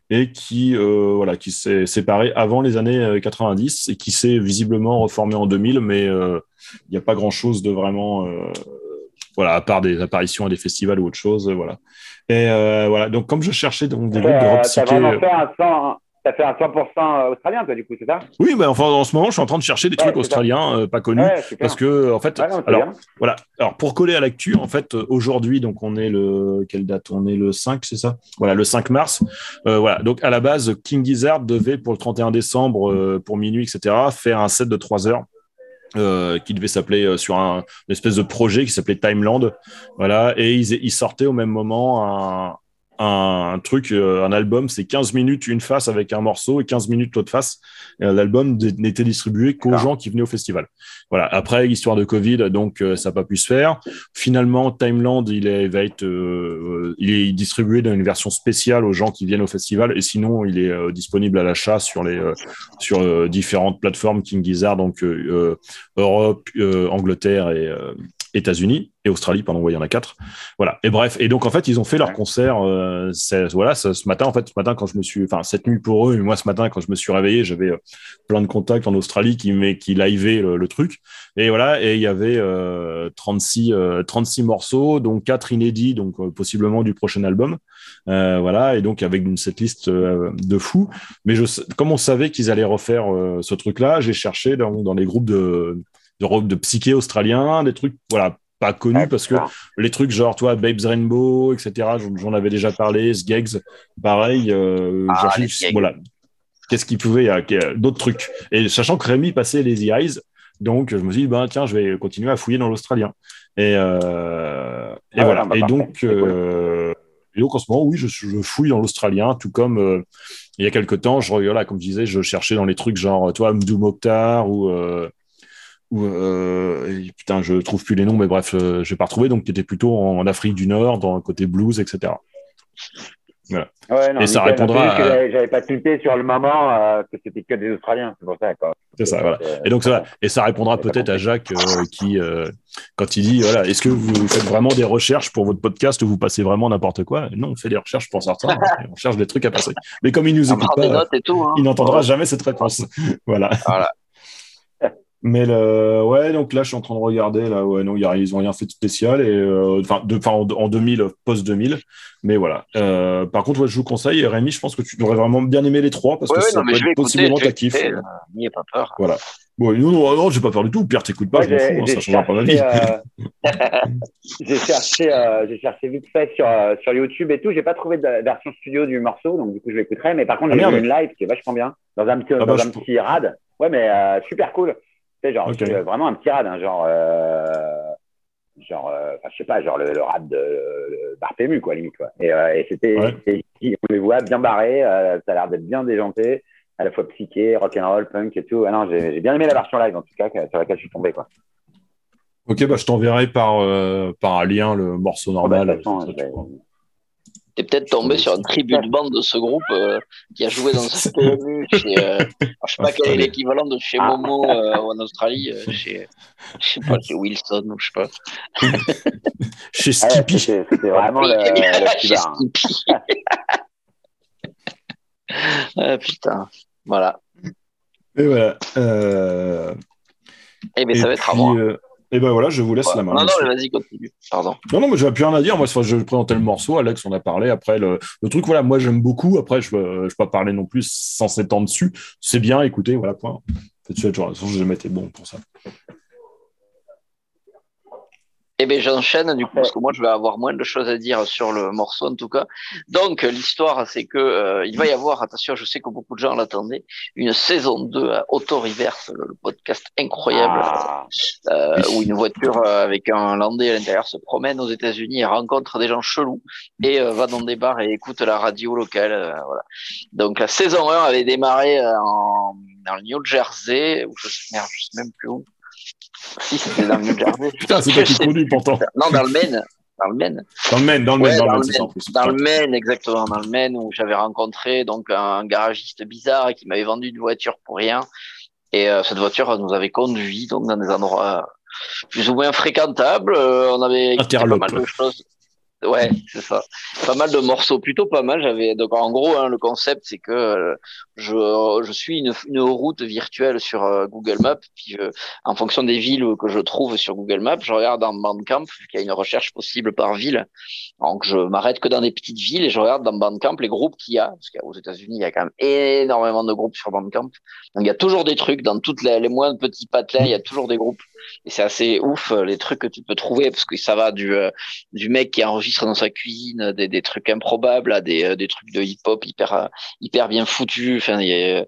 et qui, euh, voilà, qui s'est séparé avant les années euh, 90 et qui s'est visiblement reformé en 2000, mais il n'y a pas grand-chose de vraiment, voilà, à part des apparitions à des festivals ou autre chose, voilà. Et euh, voilà, donc comme je cherchais donc des groupes de rock psyché, vraiment fait un 100, t'as fait un 100% australien, toi, du coup, c'est ça? Oui, mais enfin en ce moment, je suis en train de chercher des Ouais, trucs australiens euh, pas connus. Ouais. Parce que, en fait, Ouais, non, c'est alors, bien. voilà. Alors, pour coller à l'actu, en fait, euh, aujourd'hui, donc, on est le, quelle date? On est le 5, c'est ça? Voilà, le 5 mars. Euh, voilà. Donc, à la base, King Gizzard devait, pour le 31 décembre, euh, pour minuit, etc., faire un set de 3 heures. euh, qui devait s'appeler euh, sur un une espèce de projet qui s'appelait Timeland, voilà, et ils, ils sortaient au même moment un, un, truc, euh, un album, c'est 15 minutes une face avec un morceau et 15 minutes l'autre face. Euh, L'album n'était distribué qu'aux Ah. gens qui venaient au festival. Voilà. Après, histoire de Covid, donc euh, ça n'a pas pu se faire. Finalement, Timeland, il, est, va être, euh, il est distribué dans une version spéciale aux gens qui viennent au festival, et sinon, il est euh, disponible à l'achat sur les euh, sur différentes plateformes King Gizzard, donc Europe, Angleterre et États-Unis et Australie, pardon, ouais, il y en a quatre. Voilà. Et bref, et donc en fait, ils ont fait leur concert. euh, voilà, ce, ce matin, en fait, ce matin quand je me suis, enfin cette nuit pour eux, mais moi ce matin quand je me suis réveillé, j'avais euh, plein de contacts en Australie qui mais qui livaient le, le truc. Et voilà, et il y avait euh, 36 euh, 36 morceaux, dont quatre inédits, donc possiblement du prochain album. Voilà, et donc avec une setlist de fou. Mais je, comme on savait qu'ils allaient refaire ce truc-là, j'ai cherché dans, dans les groupes de, de, de psyché australiens, des trucs, voilà, pas connus parce que les trucs genre, toi, Babes Rainbow, etc., j'en- avais déjà parlé, Sgegs, pareil, euh, Ah, Sgegs. voilà. Qu'est-ce qu'il pouvait, y a d'autres trucs. Et sachant que Rémi passait les Eyes, donc je me suis dit, ben, tiens, je vais continuer à fouiller dans l'australien. Et, euh, et Ah, voilà. bah, et, donc, euh, et donc, en ce moment, oui, je, je fouille dans l'australien, tout comme euh, il y a quelques temps, je, voilà, comme je disais, je cherchais dans les trucs genre, toi, Mdou Mokhtar ou. euh, ou euh, et putain, je trouve plus les noms, mais bref, euh, je vais pas retrouvé. Donc, tu étais plutôt en, en Afrique du Nord, dans le côté blues, etc. Ouais, non, Et ça répondra à- j'avais- pas tilté sur le moment euh, que c'était que des Australiens, c'est pour ça. Quoi. C'est ça, voilà. Et donc, ça, et ça répondra peut-être à. Jacques euh, qui, euh, quand il dit, voilà, est-ce que vous faites vraiment des recherches pour votre podcast ou vous passez vraiment n'importe quoi? Non, on fait des recherches pour certains, on cherche des trucs à passer. Mais comme il nous écoute pas, notes et tout. Hein. il n'entendra jamais cette réponse. voilà. Voilà. Mais le, ouais, donc là, je suis en train de regarder. Là, ouais, non, il y a- ils ont rien fait de spécial. Et euh, enfin, de, enfin, en, en 2000, post 2000. Mais voilà. Euh, par contre, ouais, je vous conseille. Rémi, je pense que tu devrais vraiment bien aimer les trois parce Ouais, que ouais, être écouter. possiblement ta kiff. euh, N'y pas peur. Bon, non, non, non, j'ai pas peur du tout. Pierre, t'écoutes pas, je m'en fous. hein, ça changera pas ma vie. euh, j'ai cherché, euh, cherché vite fait sur, euh, sur YouTube et tout. J'ai pas trouvé de version studio du morceau, donc du coup je l'écouterai. Mais par contre, Ah, j'ai vu une live qui est vachement bien, dans un petit, Ah, bah, dans un peux- petit rad. Ouais, mais euh, super cool. Sais, genre euh, vraiment un petit rad, hein, genre, euh, genre, euh, je sais pas, genre le, le rad de le d'Artemu, quoi, limite, quoi. Et, et c'était, Ouais. on les voit bien barrés. ça a l'air d'être bien déjanté, à la fois psyché, rock'n'roll, punk et tout. Ah non, j'ai bien aimé la version live en tout cas, sur laquelle je suis tombé, quoi. Ok, bah, je t'enverrai par, euh, par un lien le morceau Ah bah, normal. toute façon, Ça, tu je vais- vois. T'es peut-être tombé sur un tribute band de ce groupe euh, qui a joué dans un PMU chez, euh, je sais pas quel est l'équivalent de chez Ah. Momo euh, en Australie, euh, chez, je sais pas, chez Wilson ou je sais pas. Chez Ah Skippy. c'était c'était vraiment le, le chez hein. Skippy. ah, putain, voilà. Et voilà. Euh, Eh ben et ça va être à moi. Et ben voilà, je vous laisse Ouais. la main. Non, non, vas-y, continue. Pardon. Non, non, mais j'avais plus rien à dire. Moi, je vais présenter le morceau. Alex, on a parlé. Après, le, le truc, voilà, moi, j'aime beaucoup. Après, je ne vais pas parler non plus sans s'étendre dessus. C'est bien, écoutez, voilà, point. Faites ça, genre, j'ai jamais été bon pour ça. Eh bien, j'enchaîne du coup, parce que moi, je vais avoir moins de choses à dire sur le morceau, en tout cas. Donc, l'histoire, c'est que euh, il va y avoir, attention, je sais que beaucoup de gens l'attendaient, une saison 2 à Auto Reverse, le, podcast incroyable, Ah, euh, Oui. où une voiture euh, avec un landais à l'intérieur se promène aux États-Unis et rencontre des gens chelous et euh, va dans des bars et écoute la radio locale. euh, voilà. Donc, la saison 1 avait démarré euh, en, dans le New Jersey, ou je, merde, je sais même plus où. Si, c'était dans le New Jersey. Putain, c'est pas qui connu pourtant. Non, dans le Maine. Dans le Maine. Dans le Maine, dans le Ouais, Maine, dans le Maine, en plus. Dans le Maine, exactement, dans le Maine, où j'avais rencontré donc un garagiste bizarre qui m'avait vendu une voiture pour rien. Et euh, cette voiture nous avait conduit donc dans des endroits plus ou moins fréquentables. Euh, on avait pas mal de choses. Ouais, c'est ça. Pas mal de morceaux, plutôt pas mal. J'avais donc en gros hein, le concept c'est que euh, je, je suis une, une route virtuelle sur euh, Google Maps, puis en fonction des villes que je trouve sur Google Maps, je regarde dans Bandcamp, vu qu'il y a une recherche possible par ville. Donc je m'arrête que dans des petites villes et je regarde dans Bandcamp les groupes qu'il y a, parce qu'aux États-Unis il y a quand même énormément de groupes sur Bandcamp. Donc il y a toujours des trucs dans toutes les, les moins petits patelins, il y a toujours des groupes et c'est assez ouf euh, les trucs que tu peux trouver parce que ça va du du mec qui enregistre dans sa cuisine des, des trucs improbables à des, euh, des trucs de hip-hop hyper euh, hyper bien foutus. Enfin, a-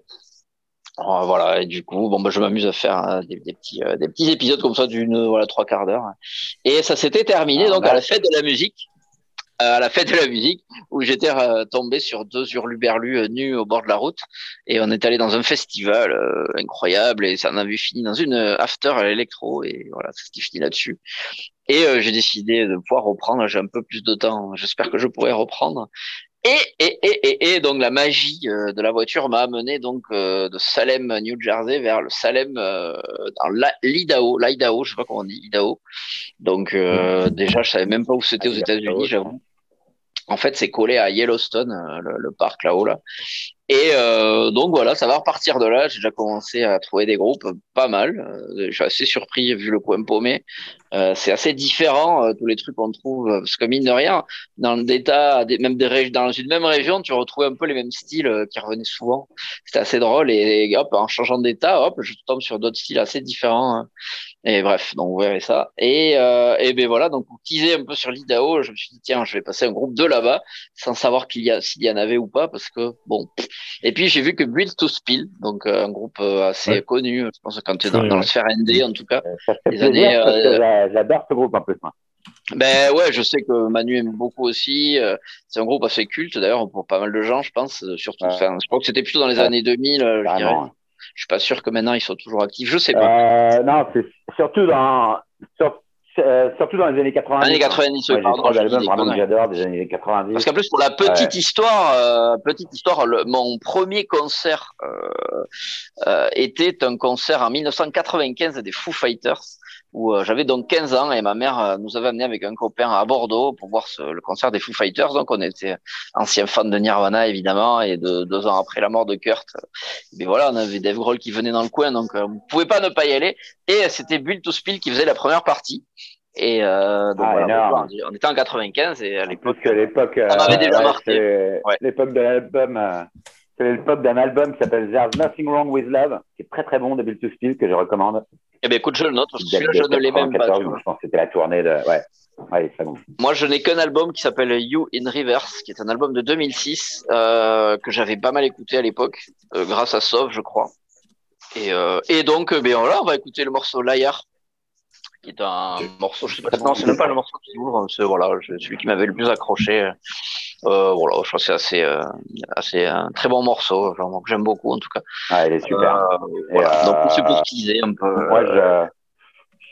Oh, voilà, et du coup, bon, bah, je m'amuse à faire euh, des, des petits, euh, des petits épisodes comme ça d'une, voilà, trois quarts d'heure. Et ça s'était terminé Ah, donc bah. à la fête de la musique, euh, à la fête de la musique, où j'étais euh, tombé sur deux hurluberlus euh, nus au bord de la route, et on est allé dans un festival euh, incroyable, et ça en a vu fini dans une euh, after à l'électro, et voilà, ça s'était fini là-dessus. Et euh, j'ai décidé de pouvoir reprendre. J'ai un peu plus de temps. J'espère que je pourrai reprendre. Et, et, et, et, et donc la magie euh, de la voiture m'a amené donc euh, de Salem, New Jersey, vers le Salem euh, dans l'Idaho, l'Idaho, je sais pas comment on dit, Idaho. Donc euh, déjà, je savais même pas où c'était aux États-Unis, j'avoue. En fait, c'est collé à Yellowstone, euh, le, parc là-haut là. Et euh, donc voilà, ça va repartir de là. J'ai déjà commencé à trouver des groupes pas mal. Euh, je suis assez surpris vu le coin paumé. C'est assez différent tous les trucs qu'on trouve parce que mine de rien, dans des tas, même dans une même région, tu retrouves un peu les mêmes styles qui revenaient souvent. C'était assez drôle et, hop, en changeant d'état, hop, je tombe sur d'autres styles assez différents. Hein. Et bref, donc vous verrez ça. Et, euh, et ben voilà, donc pour teaser un peu sur l'Idaho, je me suis dit tiens, je vais passer un groupe de là-bas sans savoir qu'il y a s'il y en avait ou pas parce que bon. Et puis j'ai vu que Build to Spill, donc euh, un groupe euh, assez Ouais. connu, je pense que quand tu es dans, Ouais, dans ouais. le sphère ND en tout cas. Euh, Ça fait Les plaisir années, parce que euh, j'a- j'adore ce groupe un peu. moi. Ben ouais, je sais que Manu aime beaucoup aussi. C'est un groupe assez culte d'ailleurs pour pas mal de gens, je pense. Surtout, Ouais. enfin, je crois que c'était plutôt dans les Ouais. années 2000. euh, je dirais. Je suis pas sûr que maintenant ils soient toujours actifs. Je sais pas. Euh, non, c'est surtout dans, sur- euh, surtout dans les années 90. Années 90, Ouais, pardon, albums des vraiment que j'adore des années 90. Parce qu'en plus pour la petite Ouais. histoire, euh, petite histoire, le- mon premier concert euh, euh, était un concert en 1995 des Foo Fighters où euh, j'avais donc 15 ans et ma mère euh, nous avait amené avec un copain à Bordeaux pour voir ce- le concert des Foo Fighters. Donc on était anciens fans de Nirvana évidemment et de deux ans après la mort de Kurt, euh, mais voilà on avait Dave Grohl qui venait dans le coin donc euh, on pouvait pas ne pas y aller et c'était Build to Spill qui faisait la première partie. Et euh, donc Ah, voilà, on était en 95 et à l'époque l'époque. euh, m'avait déjà marqué. c'est Ouais. L'époque de l'album. euh, c'est l'époque d'un album qui s'appelle There's Nothing Wrong with Love, qui est très très bon de Bill to Spill, que je recommande. Eh ben écoute, je le note parce que celui-là, je ne l'ai même pas. 94, tu vois. donc je pense que c'était la tournée de. Ouais, bon. Moi, je n'ai qu'un album qui s'appelle You in Reverse, qui est un album de 2006 euh, que j'avais pas mal écouté à l'époque, euh, grâce à Sauve, je crois. Et, euh, et donc, euh, ben voilà, on va écouter le morceau Liar, qui est un morceau, je sais pas, non, c'est même pas le morceau qui ouvre, c'est voilà, celui qui m'avait le plus accroché. Euh, voilà, je crois que c'est assez, euh, assez un très bon morceau, genre, que j'aime beaucoup en tout cas. Ouais, il est super. Euh, voilà. euh, Donc, c'est pour teaser un peu. Moi, euh,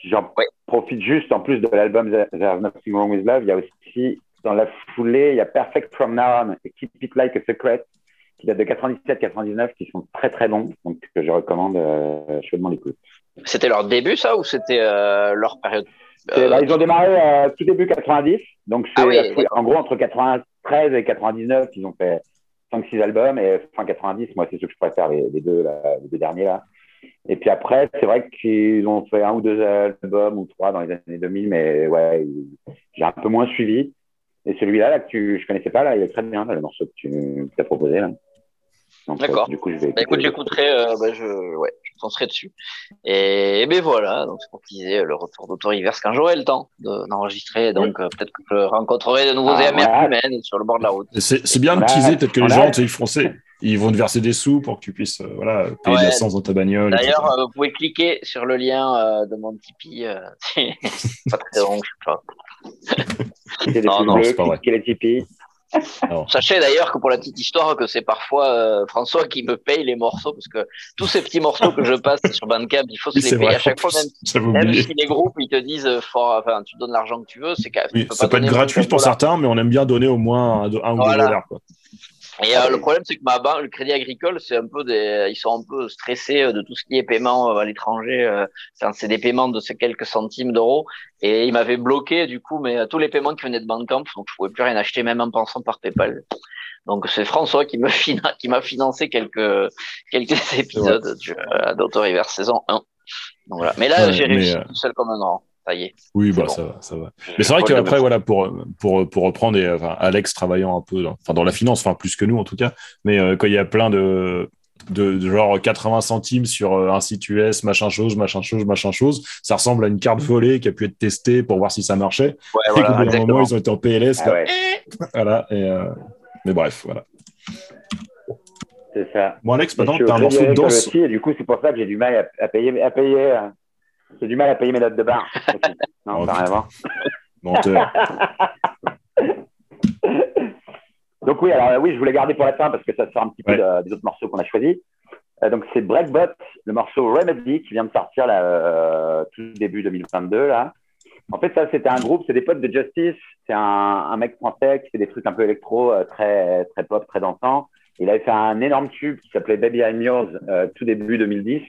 je, j'en Ouais. profite juste, en plus de l'album There's Nothing Wrong with Love, il y a aussi, dans la foulée, il y a Perfect From Now On et Keep It Like a Secret, qui de 97-99, qui sont très très bons, donc que je recommande euh, chaudement l'écoute. C'était leur début, ça, ou c'était euh, leur période C'est- euh, bah, ils ont démarré euh, tout début 90, donc Ah oui, en gros entre 93 et 99, ils ont fait 5-6 albums, et fin 90, moi c'est ceux que je préfère, les, les deux, là, les deux derniers là. Et puis après, c'est vrai qu'ils ont fait un ou deux albums ou trois dans les années 2000, mais ouais, j'ai un peu moins suivi. Et celui-là, là, que tu, je connaissais pas, là, il est très bien, là, le morceau que tu as proposé. Là. Donc, D'accord. euh, du coup, je vais Bah, écoute, écouter. j'écouterai, euh, bah, je, ouais, je penserai dessus. Et, et ben voilà, donc c'est pour teaser le retour d'Autoriverse quand j'aurai le temps de- d'enregistrer. Donc euh, peut-être que je rencontrerai de nouveaux Ah, AMR voilà. humaines sur le bord de la route. C'est bien de On a- teaser, peut-être que les a- gens, tu sais, ils font ça. Ils vont te verser des sous pour que tu puisses euh, voilà, payer de Ouais. l'essence dans ta bagnole. D'ailleurs, euh, vous pouvez cliquer sur le lien euh, de mon Tipeee. euh, c'est pas très long, je sais pas. C'est des Non, non, c'est pas vrai. cliquez les Tipeee. Sachez d'ailleurs que pour la petite histoire, que c'est parfois euh, François qui me paye les morceaux, parce que tous ces petits morceaux que je passe sur Bandcamp, il faut se Oui, les payer vrai. à chaque fois, même si les groupes ils te disent euh, fort, enfin tu donnes l'argent que tu veux, c'est Oui, ça pas peut être gratuit pour certains, mais on aime bien donner au moins un, un ou deux dollars. Quoi. Et euh, le problème c'est que ma banque, le Crédit Agricole, c'est un peu des, ils sont un peu stressés euh, de tout ce qui est paiement euh, à l'étranger. euh, c'est des paiements de ces quelques centimes d'euros et ils m'avaient bloqué du coup, mais tous les paiements qui venaient de Bandcamp, donc je pouvais plus rien acheter même en passant par PayPal. Donc c'est François qui me fina- qui m'a financé quelques quelques épisodes du- euh, d'Autoriverse saison 1. Donc voilà. Mais là Ouais, j'ai réussi euh, tout seul comme un grand. Ça y est. Oui, bah bon. ça va, ça va. Mais c'est vrai qu'après, voilà, pour, pour, pour reprendre, et, enfin, Alex travaillant un peu dans, enfin, dans la finance, enfin plus que nous en tout cas, mais euh, quand il y a plein de, de, de genre 80 centimes sur euh, un site US, machin chose, machin chose, machin chose, ça ressemble à une carte volée qui a pu être testée pour voir si ça marchait. Ouais, et qu'au voilà, bout d'un exactement. moment, ils ont été en PLS. Ah là. ouais, Voilà, et, euh, Mais bref, voilà. c'est ça. Bon, Alex, maintenant, tu as au un morceau de danse. aussi, et du coup, c'est pour ça que j'ai du mal à, à payer, à payer, euh, j'ai du mal à payer mes notes de bar. Non, Oh, ça n'a rien à voir. Menteur. Donc oui, alors euh, oui, je voulais garder pour la fin parce que ça sort un petit peu de- des autres morceaux qu'on a choisis. Euh, donc c'est Breakbot, le morceau Remedy qui vient de sortir là, euh, tout début 2022 là. En fait, ça, c'était un groupe, c'est des potes de Justice. C'est un, un mec français qui fait des trucs un peu électro, euh, très, très pop, très dansant. Il avait fait un énorme tube qui s'appelait Baby I'm Yours, euh, tout début 2010, qui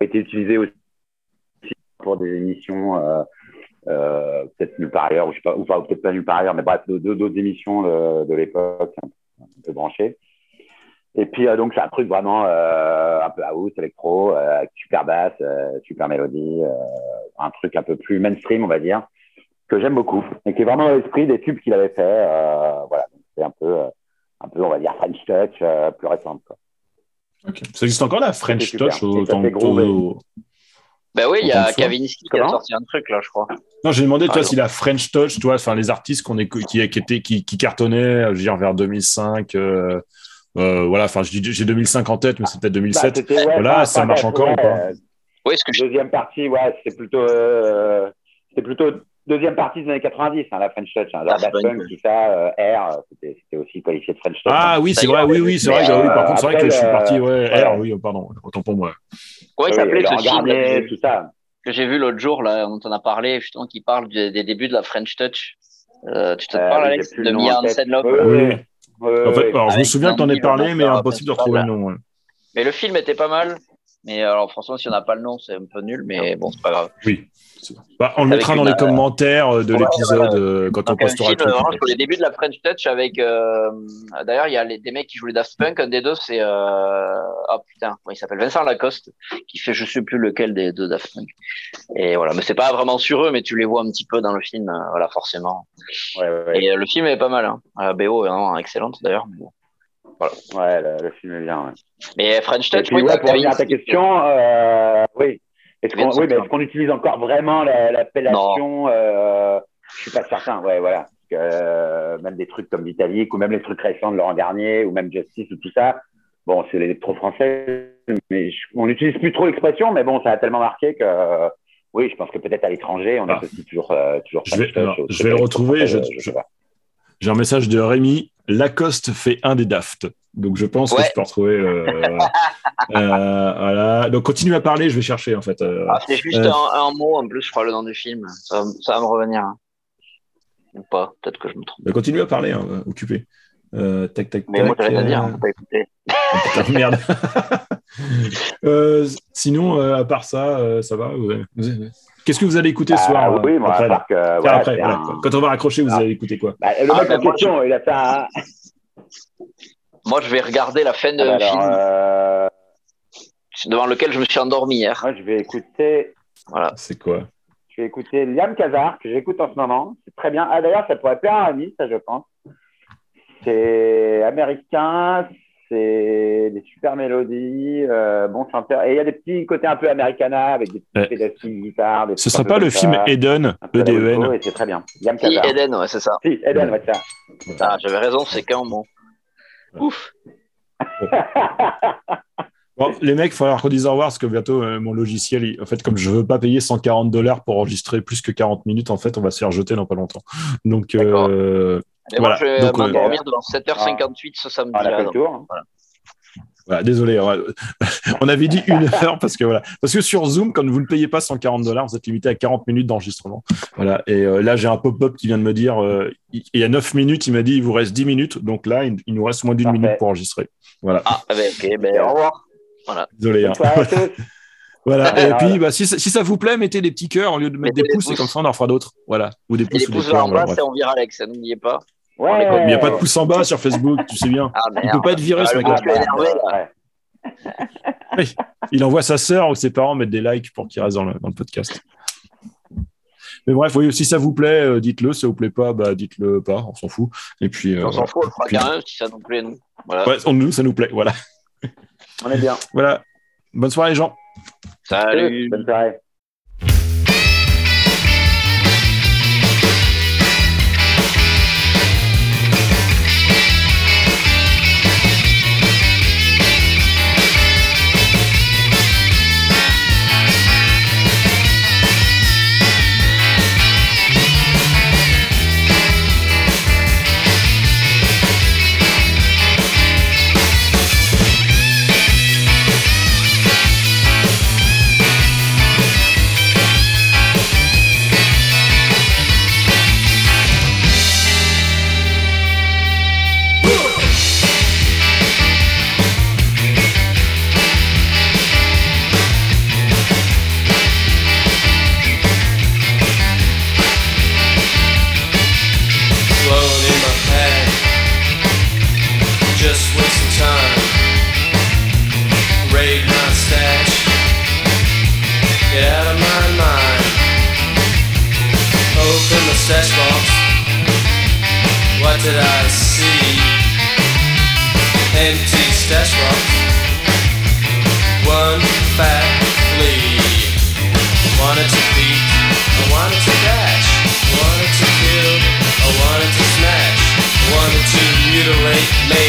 a été utilisé aussi pour des émissions, euh, euh, peut-être nulle part ailleurs, ou, je sais pas, ou peut-être pas nulle part ailleurs, mais bref, d'autres émissions de, de l'époque, un, un peu branchées. Et puis, euh, donc, c'est un truc vraiment euh, un peu house, électro, euh, super basse, euh, super mélodie, euh, un truc un peu plus mainstream, on va dire, que j'aime beaucoup, et qui est vraiment dans l'esprit des tubes qu'il avait fait. euh, voilà, c'est un peu, euh, un peu, on va dire, French Touch, euh, plus récente. Quoi. Ok. Ça existe encore la French. Touch au, groove. au- Ben oui, il y a. Kavinsky qui a sorti un truc là, je crois. Non, j'ai demandé, tu vois, Ah, si la French Touch, tu vois, enfin, les artistes qu'on écou- qui, qui, étaient, qui, qui cartonnaient, je veux dire, vers 2005, euh, euh, voilà, enfin, j'ai 2005 en tête, mais c'est peut-être Bah, 2007. c'était- ouais, Voilà, ça marche encore ou pas euh, Oui, ce que je... Deuxième partie, ouais, c'était plutôt, euh, plutôt deuxième partie des années 90, hein, la French Touch, hein, genre Ah, Daft French, Punk, tout ça, euh, euh, c'était c'était aussi qualifié de French Touch. hein. Ah oui, c'est vrai, oui, oui, c'est vrai oui, euh, par contre, c'est vrai que je suis euh, parti, ouais, voilà. R, oui, oh, pardon, autant pour moi. Comment il s'appelait ce film tout ça. que j'ai vu l'autre jour, là, dont on a parlé, justement, qui parle des débuts de la French Touch Euh, Tu te Euh, parles, Alex, de Mia. Hansen-Lop Oui, En fait, alors, je me souviens que t'en ai Nandi, parlé, mais impossible de retrouver le nom. Mais le film était pas mal. Mais alors, franchement, si on n'a pas le nom, c'est un peu nul, mais bon, c'est pas grave. Oui. Bah, on le mettra dans les commentaires euh, de ouais, l'épisode euh, quand on postera film, le truc. vraiment, les débuts de la French Touch avec. euh, D'ailleurs, il y a les, des mecs qui jouent les Daft Punk. Un des deux, c'est. Euh... Oh putain, il s'appelle? Vincent Lacoste, qui fait je sais plus lequel des deux Daft Punk. Et voilà, mais c'est pas vraiment sur eux, mais tu les vois un petit peu dans le film, euh, voilà, forcément. Ouais, ouais. Et euh, le film est pas mal. Hein. La BO est vraiment excellente d'ailleurs. bon. Ouais, le, le film est bien. Ouais. Mais French Touch, puis, oui, pour revenir à ta question, euh, oui. Est-ce qu'on oui, utilise encore vraiment la- l'appellation euh, Je suis pas certain. Ouais, voilà. Euh, même des trucs comme l'Italique ou même les trucs récents de Laurent Garnier ou même Justice ou tout ça. Bon, c'est l'électro français, mais je- on n'utilise plus trop l'expression, mais bon, ça a tellement marqué que euh, oui, je pense que peut-être à l'étranger, on Ah. associe toujours euh, toujours. Je vais- au je vais le retrouver, je- je pas. J'ai un message de Rémi. Lacoste fait un des Daft. Donc je pense que je peux retrouver. euh, voilà. Euh, voilà. Donc continue à parler, je vais chercher en fait. euh, Ah, c'est juste Euh, un, un mot en plus, je crois, le nom du film. Ça, va- ça va me revenir. hein. Ou pas, peut-être que je me trompe. bah, continue à parler, hein, occupé. Euh, tac tac Mais moi, tac. j'ai rien à dire, hein, écouter. oh, putain, merde. Euh, sinon, euh, à part ça, euh, ça va. vous avez- vous avez- Qu'est-ce que vous allez écouter ce Ah, soir oui, moi, après, que, après, voilà. un- Quand on va raccrocher, vous Ah. allez écouter quoi Bah, le Ah, mec ben, en question, il a fait un. Moi, je vais regarder la fin de Alors, film euh, devant lequel je me suis endormi hier. moi, je vais écouter. C'est quoi? Je vais écouter Liam Kazar, que j'écoute en ce moment. C'est très bien. Ah, d'ailleurs, ça pourrait plaire à Ami, ça, je pense. C'est américain, c'est des super mélodies, euh, bon chanteur. Et il y a des petits côtés un peu americana avec des Ouais. petits pédastiques de guitare. des Ce serait pas le ça, film Eden, à la E-D-E-N c'est très bien. Liam Si, Kazar. Eden, ouais, c'est ça. Si, Eden, ouais, ça. Ah, j'avais raison, c'est qu'un mot. Ouf. Bon, les mecs, il va falloir qu'on dise au revoir parce que bientôt euh, mon logiciel, il- en fait, comme je veux pas payer 140 dollars pour enregistrer plus que 40 minutes, en fait, on va se faire jeter dans pas longtemps. Donc, euh, Et Voilà, moi, je vais donc, m'endormir devant 7h58 ce samedi. On a là, fait le donc. Voilà, désolé. on va- On avait dit une heure parce que voilà, parce que sur Zoom, quand vous ne payez pas 140 dollars, vous êtes limité à 40 minutes d'enregistrement. Voilà. Et euh, là, j'ai un pop-up qui vient de me dire, euh, il y a 9 minutes, il m'a dit, il vous reste 10 minutes. Donc là, il, il nous reste moins d'une minute pour enregistrer. Voilà. Ah, ben, ok, ben, au revoir. Désolé. hein. Voilà. Et puis, voilà. bah, si, ça- si ça vous plaît, mettez des petits cœurs au lieu de mettre des des pouces, et pouces. comme ça, on en fera d'autres. Voilà. Ou des Et pouces les ou des pouces cœurs. en voilà, bas, bref. c'est on vire Alex, n'oubliez pas. Ouais. Il n'y a pas de pouce en bas sur Facebook, tu sais bien. Ah, Il merde. peut pas être viré, ce Ah, mec-là. Ouais. Il envoie sa sœur ou ses parents mettre des likes pour qu'il reste dans le, dans le podcast. Mais bref, oui, si ça vous plaît, euh, dites-le. Si ça vous plaît pas, bah, dites-le pas, on s'en fout. Et puis, euh, On s'en fout, on le fera Puis- même si ça nous plaît, nous. Voilà. ouais, on, nous, ça nous plaît. Voilà. On est bien. voilà. Bonne soirée, les gens. Salut. Bonne soirée. that I see empty stash box. one fat flea. Wanted to beat, I wanted to dash, wanted to kill, I wanted to smash, wanted to mutilate.